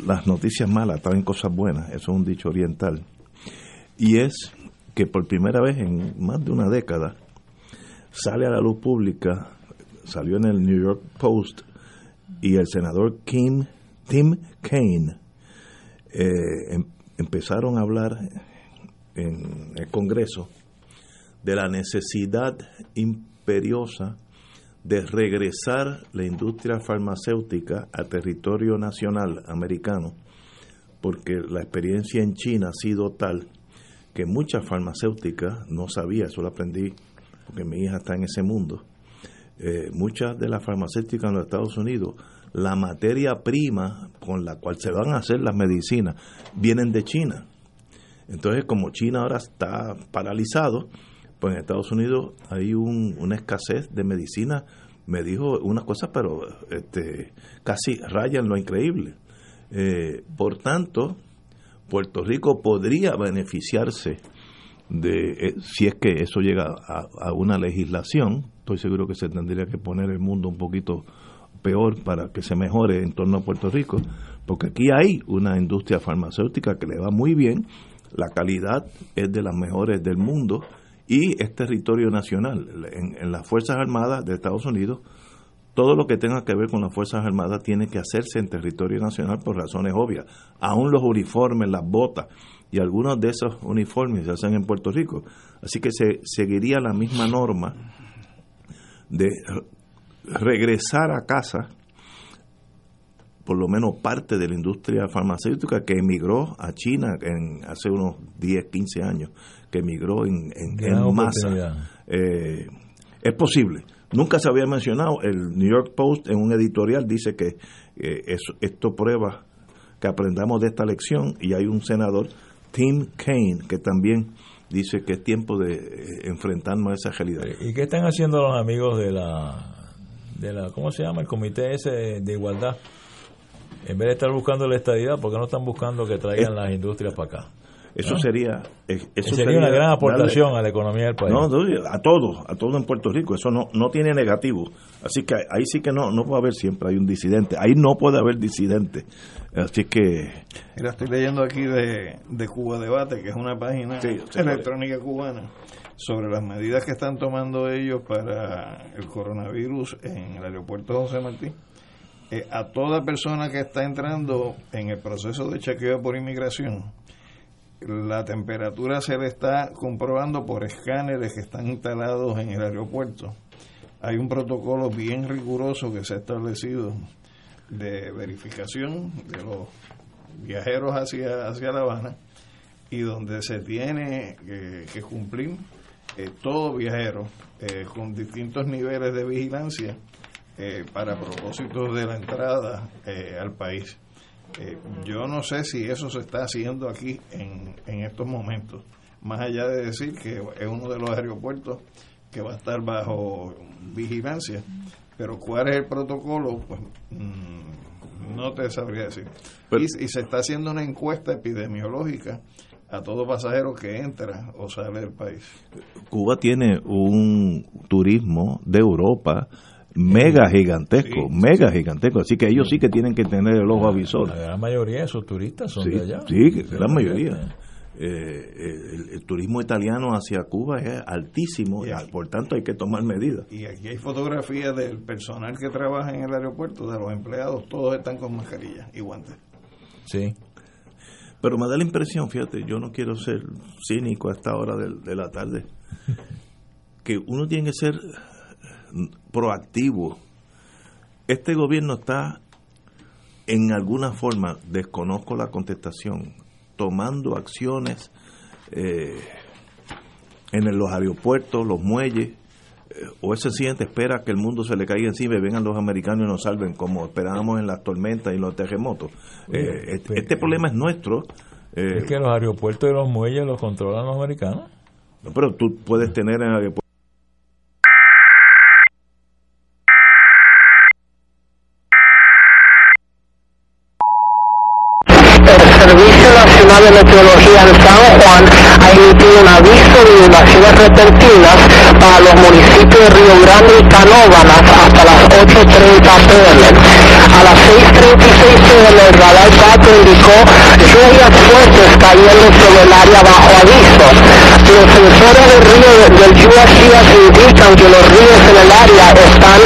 las noticias malas traen cosas buenas, eso es un dicho oriental. Y es que por primera vez en más de una década sale a la luz pública, salió en el New York Post, y el senador Kim, Tim Kaine eh, em- empezaron a hablar en el Congreso de la necesidad imperiosa de regresar la industria farmacéutica a territorio nacional americano, porque la experiencia en China ha sido tal que muchas farmacéuticas, no sabía, eso lo aprendí porque mi hija está en ese mundo, eh, muchas de las farmacéuticas en los Estados Unidos, la materia prima con la cual se van a hacer las medicinas, vienen de China. Entonces, como China ahora está paralizado, pues en Estados Unidos hay un- una escasez de medicina. Me dijo una cosa, pero este, casi raya en lo increíble. Eh, por tanto, Puerto Rico podría beneficiarse de, eh, si es que eso llega a, a una legislación, estoy seguro que se tendría que poner el mundo un poquito peor para que se mejore en torno a Puerto Rico, porque aquí hay una industria farmacéutica que le va muy bien, la calidad es de las mejores del mundo y es territorio nacional. En, en las Fuerzas Armadas de Estados Unidos, todo lo que tenga que ver con las Fuerzas Armadas tiene que hacerse en territorio nacional por razones obvias. Aún los uniformes, las botas y algunos de esos uniformes se hacen en Puerto Rico. Así que se seguiría la misma norma de regresar a casa por lo menos parte de la industria farmacéutica que emigró a China en hace unos 10, 15 años, que emigró en, en- masa. Eh, es posible. Nunca se había mencionado. El New York Post en un editorial dice que eh, eso- esto prueba que aprendamos de esta lección y hay un senador Tim Kaine, que también dice que es tiempo de eh, enfrentarnos a esa realidad. ¿Y qué están haciendo los amigos de la, de la ¿cómo se llama? El comité ese de igualdad. En vez de estar buscando la estadidad, ¿por qué no están buscando que traigan las industrias para acá? Eso ¿No? sería eso sería, una gran aportación a la economía del país. No, a todos, a todos en Puerto Rico. Eso no, no tiene negativo. Así que ahí sí que no, no puede haber siempre hay un disidente. Ahí no puede haber disidente. Así que Mira, estoy leyendo aquí de, de Cuba Debate, que es una página Sí, electrónica cubana, sobre las medidas que están tomando ellos para el coronavirus en el aeropuerto José Martí. Eh, a toda persona que está entrando en el proceso de chequeo por inmigración, la temperatura se le está comprobando por escáneres que están instalados en el aeropuerto. Hay un protocolo bien riguroso que se ha establecido de verificación de los viajeros hacia, hacia La Habana y donde se tiene que, cumplir eh, todo viajero eh, con distintos niveles de vigilancia eh, para propósitos de la entrada eh, al país. Eh, yo no sé si eso se está haciendo aquí en, en estos momentos, más allá de decir que es uno de los aeropuertos que va a estar bajo vigilancia, pero cuál es el protocolo, pues mm, no te sabría decir. y, y se está haciendo una encuesta epidemiológica a todo pasajero que entra o sale del país. Cuba tiene un turismo de Europa mega gigantesco, mega gigantesco. Así que ellos sí que tienen que tener el ojo avisor. La gran mayoría de esos turistas son Sí, de allá. sí, De gran mayoría. Eh, el, el turismo italiano hacia Cuba es altísimo, y, por tanto hay que tomar medidas. Y aquí hay fotografías del personal que trabaja en el aeropuerto, de los empleados, todos están con mascarilla y guantes. Sí. Pero me da la impresión, fíjate, yo no quiero ser cínico a esta hora de, de la tarde, que uno tiene que ser proactivo. Este gobierno está, en alguna forma, desconozco la contestación, tomando acciones eh, en los aeropuertos, los muelles, eh, o es sencillamente espera que el mundo se le caiga encima y vengan los americanos y nos salven, como esperábamos en las tormentas y los terremotos. Eh, este, este problema es nuestro. eh, Es que los aeropuertos y los muelles los controlan los americanos. no, pero tú puedes tener en el aeropuerto. Servicio Nacional de Meteorología en San Juan ha emitido un aviso de inundaciones repentinas para los municipios de Río Grande y Canóvanas hasta las 8.30 pm. A las 6.36 pm el radar 4 indicó lluvias fuertes cayendo sobre el área bajo aviso. Los sensores del río del USGS indican que los ríos en el área están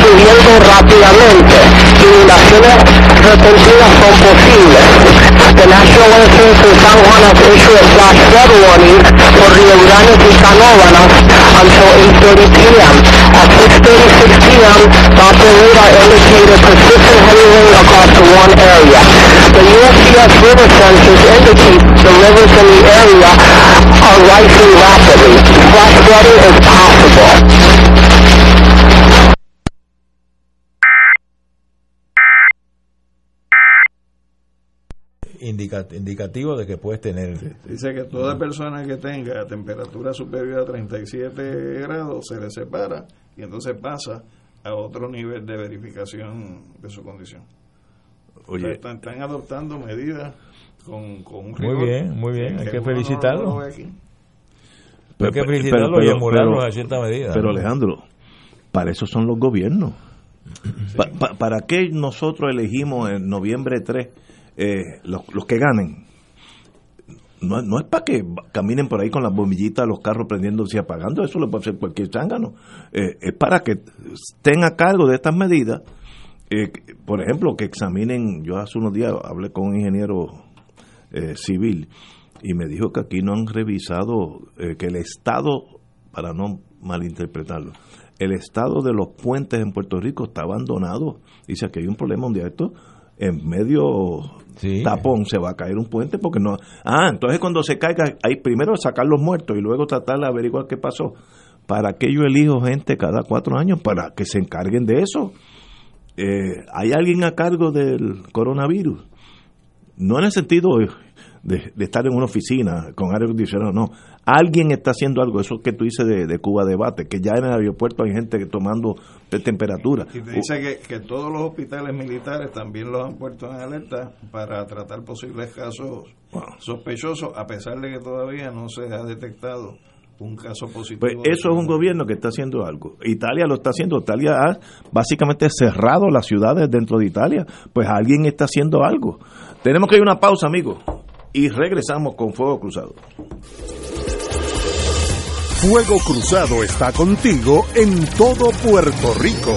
subiendo rápidamente. Inundaciones repentinas son posibles. The National Weather Service in San Juan has issued a flash flood warning for Rio Grande y Canóvanas until 8.30 p.m. At 6.36 p.m., Doppler radar indicated persistent heavy rain across the one area. The USGS river sensors indicate the rivers in the area are rising rapidly. Flash flooding is possible. Indica- indicativo de que puedes tener. Dice que toda persona que tenga temperatura superior a 37 grados se le separa y entonces pasa a otro nivel de verificación de su condición. Oye. O sea, están, están adoptando medidas con, con un Muy bien, muy bien, hay que felicitarlo. no aquí. Hay que felicitarlo y emularlo a cierta medida. Pero ¿no? Alejandro, para eso son los gobiernos. Pa- pa- ¿Para qué nosotros elegimos en noviembre 3 eh, los, los que ganen? No, no es para que caminen por ahí con las bombillitas, los carros prendiéndose y apagando, eso lo puede hacer cualquier zángano. Eh, es para que estén a cargo de estas medidas. Eh, por ejemplo, que examinen, yo hace unos días hablé con un ingeniero eh, civil y me dijo que aquí no han revisado que el estado, para no malinterpretarlo, el estado de los puentes en Puerto Rico está abandonado. Dice que hay un problema un día esto en medio tapón se va a caer un puente porque no ah entonces cuando se caiga hay primero sacar los muertos y luego tratar de averiguar qué pasó. Para que yo elijo gente cada cuatro años para que se encarguen de eso. Eh, hay alguien a cargo del coronavirus no en el sentido de, de estar en una oficina con aire acondicionado, no. Alguien está haciendo algo, eso que tú dices de, de Cuba Debate, que ya en el aeropuerto hay gente que tomando de temperatura. Y te dice que, que todos los hospitales militares también los han puesto en alerta para tratar posibles casos sospechosos, a pesar de que todavía no se ha detectado un caso positivo. Pues eso es un gobierno que está haciendo algo. Italia lo está haciendo. Italia ha básicamente cerrado las ciudades dentro de Italia. Pues alguien está haciendo algo. Tenemos que ir a una pausa, amigos. Y regresamos con Fuego Cruzado. Fuego Cruzado está contigo en todo Puerto Rico.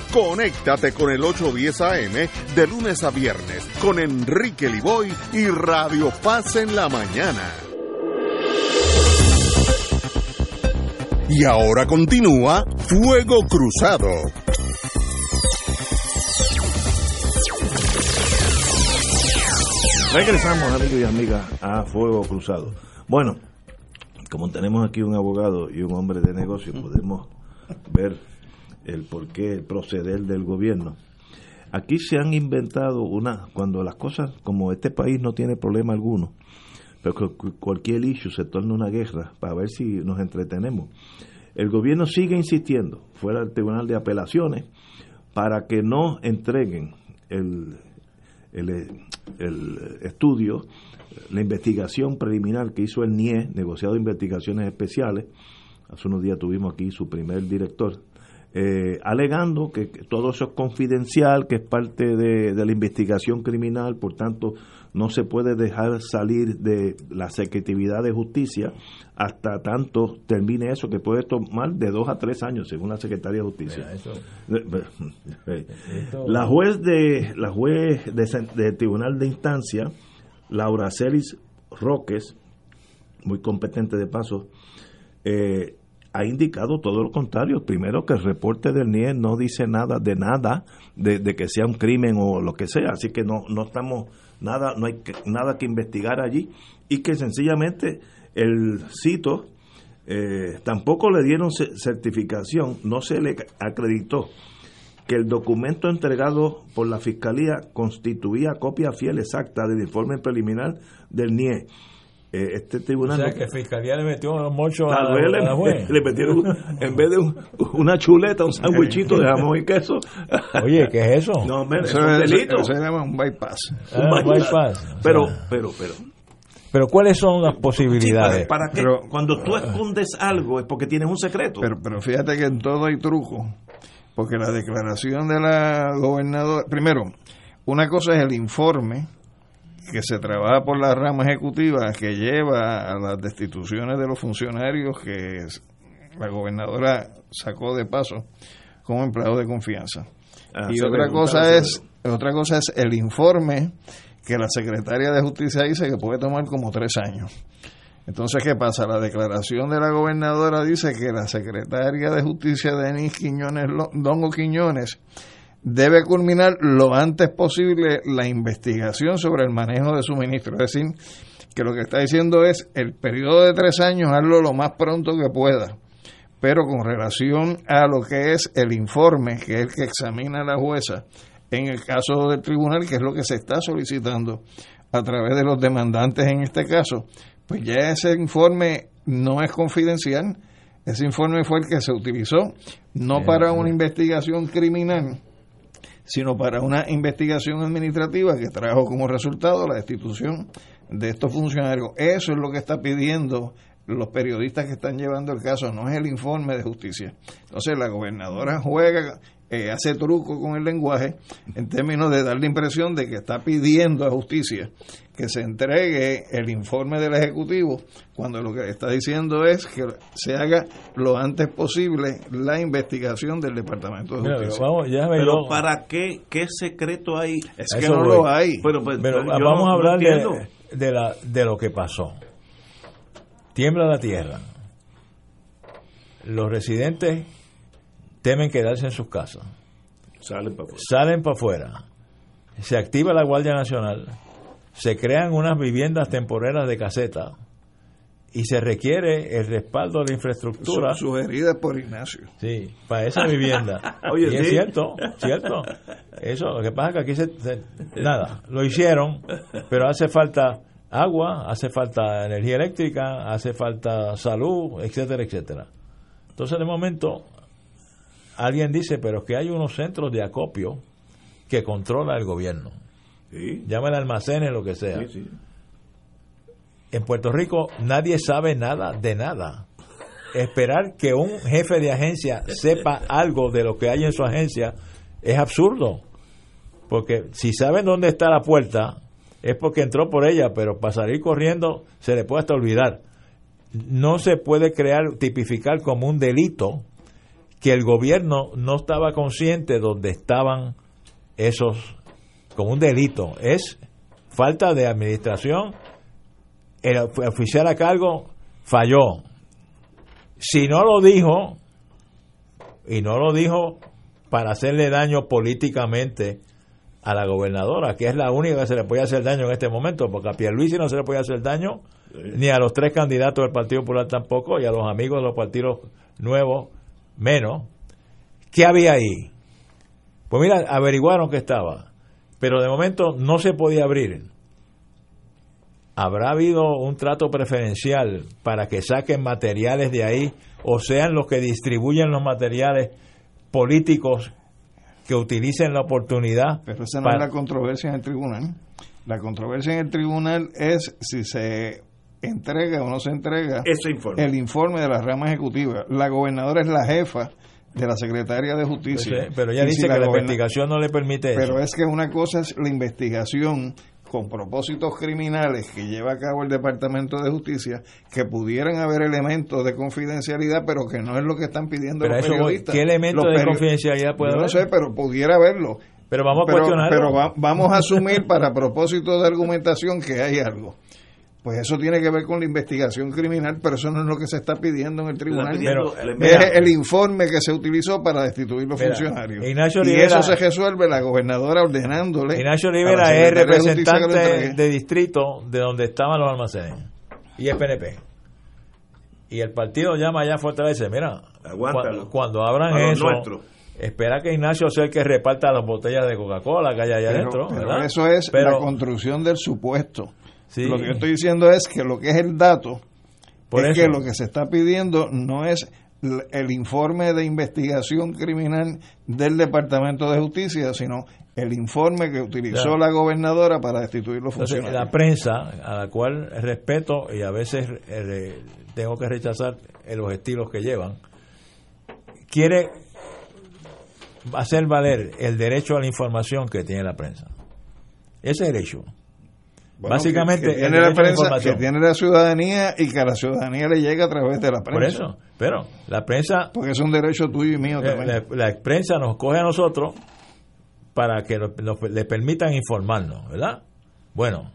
Conéctate con el 810 AM de lunes a viernes con Enrique Liboy y Radio Paz en la mañana. Y ahora continúa Fuego Cruzado. Regresamos, amigos y amigas, a Fuego Cruzado. Bueno, como tenemos aquí un abogado y un hombre de negocio, podemos ver el porqué, el proceder del gobierno. Aquí se han inventado una, cuando las cosas, como este país no tiene problema alguno, pero que cualquier issue se torna una guerra para ver si nos entretenemos. El gobierno sigue insistiendo, fuera del Tribunal de Apelaciones, para que no entreguen el, el, el estudio, la investigación preliminar que hizo el NIE, negociado de investigaciones especiales. Hace unos días tuvimos aquí su primer director, eh, alegando que, que todo eso es confidencial, que es parte de, de la investigación criminal, por tanto no se puede dejar salir de la secretividad de justicia hasta tanto termine eso, que puede tomar de dos a tres años, según la Secretaría de Justicia. La juez de la juez de, Tribunal de Instancia, Laura Celis Roques, muy competente de paso, eh, ha indicado todo lo contrario. Primero que el reporte del NIE no dice nada de nada, de, que sea un crimen o lo que sea, así que no, no estamos nada, no hay que, nada que investigar allí. Y que sencillamente el cito eh, tampoco le dieron certificación, no se le acreditó que el documento entregado por la Fiscalía constituía copia fiel exacta del informe preliminar del NIE eh, este O tribunal... sea no- que Fiscalía le metió los mochos a, la juez. le, le metieron, en vez de un- una chuleta, un sandwichito de jamón y queso. Oye, ¿qué es eso? No, hombre, Eso es un es- delito. eso se llama un bypass. Ah, Un bypass. bypass. O Pero, sea, pero, pero. pero ¿cuáles son las Sí, posibilidades? ¿para, para qué? Pero- Cuando tú escondes algo es porque tienes un secreto. Pero, pero fíjate que en todo hay truco, porque la declaración de la gobernadora, primero, una cosa es el informe que se trabaja por la rama ejecutiva que lleva a las destituciones de los funcionarios que la gobernadora sacó de paso como empleado de confianza. Ah, y otra cosa es otra cosa es el informe que la secretaria de justicia dice que puede tomar como tres años. Entonces, ¿qué pasa? La declaración de la gobernadora dice que la secretaria de justicia, Denis Quiñones, Dongo Quiñones, debe culminar lo antes posible la investigación sobre el manejo de suministro. Es decir, que lo que está diciendo es el periodo de tres años, hazlo lo más pronto que pueda. Pero con relación a lo que es el informe, que es el que examina la jueza, en el caso del tribunal, que es lo que se está solicitando a través de los demandantes en este caso, pues ya ese informe no es confidencial. Ese informe fue el que se utilizó no para una investigación criminal, sino para una investigación administrativa que trajo como resultado la destitución de estos funcionarios. Eso es lo que está pidiendo los periodistas que están llevando el caso, no es el informe de justicia. Entonces la gobernadora juega, eh, hace truco con el lenguaje en términos de dar la impresión de que está pidiendo a justicia que se entregue el informe del Ejecutivo, cuando lo que está diciendo es que se haga lo antes posible la investigación del Departamento de Mira, Justicia. vamos, ya me Pero ¿para qué? ¿Qué secreto hay? Es que eso no voy. lo hay. Pero, pues, Pero vamos no- a hablar de, de, la, de lo que pasó. Tiembla la tierra. Los residentes temen quedarse en sus casas. Salen para afuera. Salen para afuera. Se activa la Guardia Nacional. Se crean unas viviendas temporeras de caseta. Y se requiere el respaldo de la infraestructura. Su- sugerida por Ignacio. Sí, para esa vivienda. Oye, y es sí. cierto, cierto. Eso, lo que pasa es que aquí se, se- nada, lo hicieron, pero hace falta agua, hace falta energía eléctrica, hace falta salud, etcétera, etcétera. Entonces, de momento, alguien dice, pero es que hay unos centros de acopio que controla el gobierno. Sí, almacenes, lo que sea. sí, sí. En Puerto Rico nadie sabe nada de nada. Esperar que un jefe de agencia sepa algo de lo que hay en su agencia es absurdo. Porque si saben dónde está la puerta, es porque entró por ella, pero para salir corriendo se le puede hasta olvidar. No se puede crear, tipificar como un delito que el gobierno no estaba consciente donde estaban esos, como un delito. Es falta de administración el of- oficial a cargo falló. Si no lo dijo, y no lo dijo para hacerle daño políticamente a la gobernadora, que es la única que se le puede hacer daño en este momento, porque a Pierluisi no se le puede hacer daño, ni a los tres candidatos del Partido Popular tampoco, y a los amigos de los partidos nuevos menos. ¿Qué había ahí? Pues mira, averiguaron que estaba, pero de momento no se podía abrir. ¿Habrá habido un trato preferencial para que saquen materiales de ahí o sean los que distribuyen los materiales políticos que utilicen la oportunidad? Pero esa no para- es la controversia en el tribunal. La controversia en el tribunal es si se entrega o no se entrega Ese informe. el informe de la rama ejecutiva. La gobernadora es la jefa de la Secretaría de Justicia. Pero ella Y dice si que la investigación no le permite Pero eso. es que una cosa es la investigación con propósitos criminales que lleva a cabo el Departamento de Justicia, que pudieran haber elementos de confidencialidad, pero que no es lo que están pidiendo Pero los eso periodistas. ¿qué elementos de confidencialidad puede Yo no haber? sé, pero pudiera haberlo. Pero vamos a pero, cuestionarlo. pero va- vamos a asumir para propósito de argumentación que hay algo. Pues eso tiene que ver con la investigación criminal, pero eso no es lo que se está pidiendo en el tribunal. pidiendo Pero, el- es el informe que se utilizó para destituir los Mira, funcionarios. Ignacio y Rivera- eso se resuelve la gobernadora ordenándole. Ignacio Rivera es de representante de distrito de donde estaban los almacenes y es PNP. Y el partido llama allá a Fortaleza, mira, Aguántalo. cuando, cuando abran eso, espera que Ignacio sea el que reparta las botellas de Coca-Cola que hay allá Pero, adentro, eso es Pero- la construcción del supuesto. Lo que yo estoy diciendo es que lo que es el dato Por es eso. que lo que se está pidiendo no es el informe de investigación criminal del Departamento de Justicia, sino el informe que utilizó Claro. la gobernadora para destituir los Entonces, funcionarios. la prensa, a la cual respeto y a veces eh, tengo que rechazar eh, los estilos que llevan, quiere hacer valer el derecho a la información que tiene la prensa. Ese derecho. Bueno, Básicamente, que, tiene la prensa, que tiene la ciudadanía y que a la ciudadanía le llega a través de la prensa. Por eso, pero la prensa Porque es un derecho tuyo y mío Eh, también. la, la prensa nos coge a nosotros para que le permitan informarnos, ¿verdad? Bueno,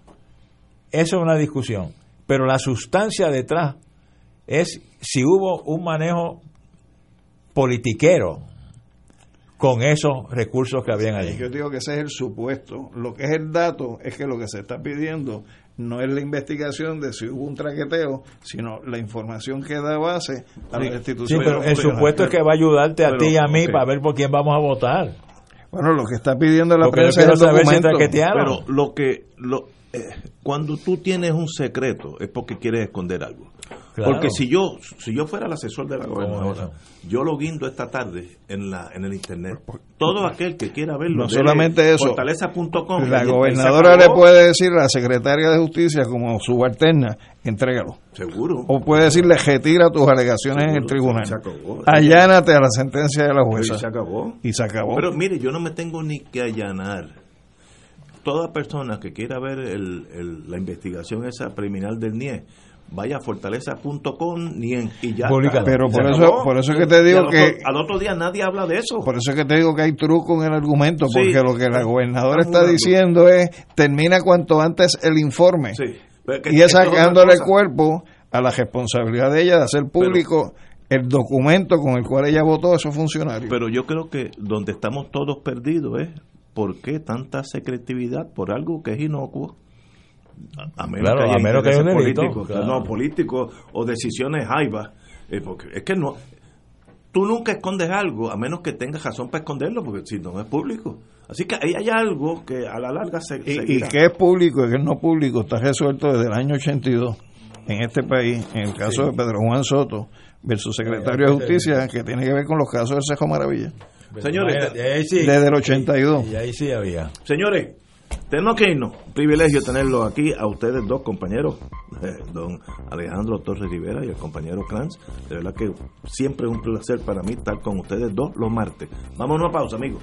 eso es una discusión, pero la sustancia detrás es si hubo un manejo politiquero con esos recursos que habían allí. Yo digo que ese es el supuesto. Lo que es el dato es que lo que se está pidiendo no es la investigación de si hubo un traqueteo, sino la información que da base a la Sí, institución. pero el supuesto es que va a ayudarte a Pero, ti y a mí para ver por quién vamos a votar. Bueno, lo que está pidiendo la Porque prensa es el saber si documento. traquetearon. Pero lo que lo eh, cuando tú tienes un secreto es porque quieres esconder algo. Claro. Porque si yo si yo fuera el asesor de la gobernadora, yo lo guindo esta tarde en la en el internet. Todo aquel que quiera verlo, No solamente eso, fortaleza.com. La gobernadora le puede decir a la secretaria de justicia como subalterna, entrégalo. Seguro. O puede decirle, retira tus alegaciones en el tribunal. se acabó. Allánate a la sentencia de la jueza. Y se acabó. Y se acabó. Pero mire, yo no me tengo ni que allanar. Toda persona que quiera ver el- el- la investigación esa preliminar del NIE, vaya a fortaleza.com NIE y ya. Pero por eso- acabó. por eso es que te digo que- otro- al otro día nadie habla de eso. Por eso es que te digo que hay truco en el argumento, Sí. porque lo que la gobernadora está diciendo es, termina cuanto antes el informe. Que- Y es sacándole cosa. cuerpo a la responsabilidad de ella de hacer público el documento con el cual ella votó a esos funcionarios. Pero yo creo que donde estamos todos perdidos es ¿por qué tanta secretividad por algo que es inocuo? A, menos Claro, que haya a menos que haya un delito, políticos, claro. no políticos o decisiones jaivas. Eh, porque es que no, tú nunca escondes algo a menos que tengas razón para esconderlo, porque si no es público. Así que ahí hay algo que a la larga se y, y que es público y que es no público está resuelto desde el año 82 en este país, en el caso Sí. de Pedro Juan Soto versus secretario de Justicia, que tiene que ver con los casos del Cejo Maravilla. Señores, Imagínate, ahí sí. Desde el 82. Y ahí sí había. Señores, tenemos que irnos. Un privilegio tenerlo aquí a ustedes dos compañeros, eh, don Alejandro Torres Rivera y el compañero Kranz. De verdad que siempre es un placer para mí estar con ustedes dos los martes. Vamos a pausa, amigos.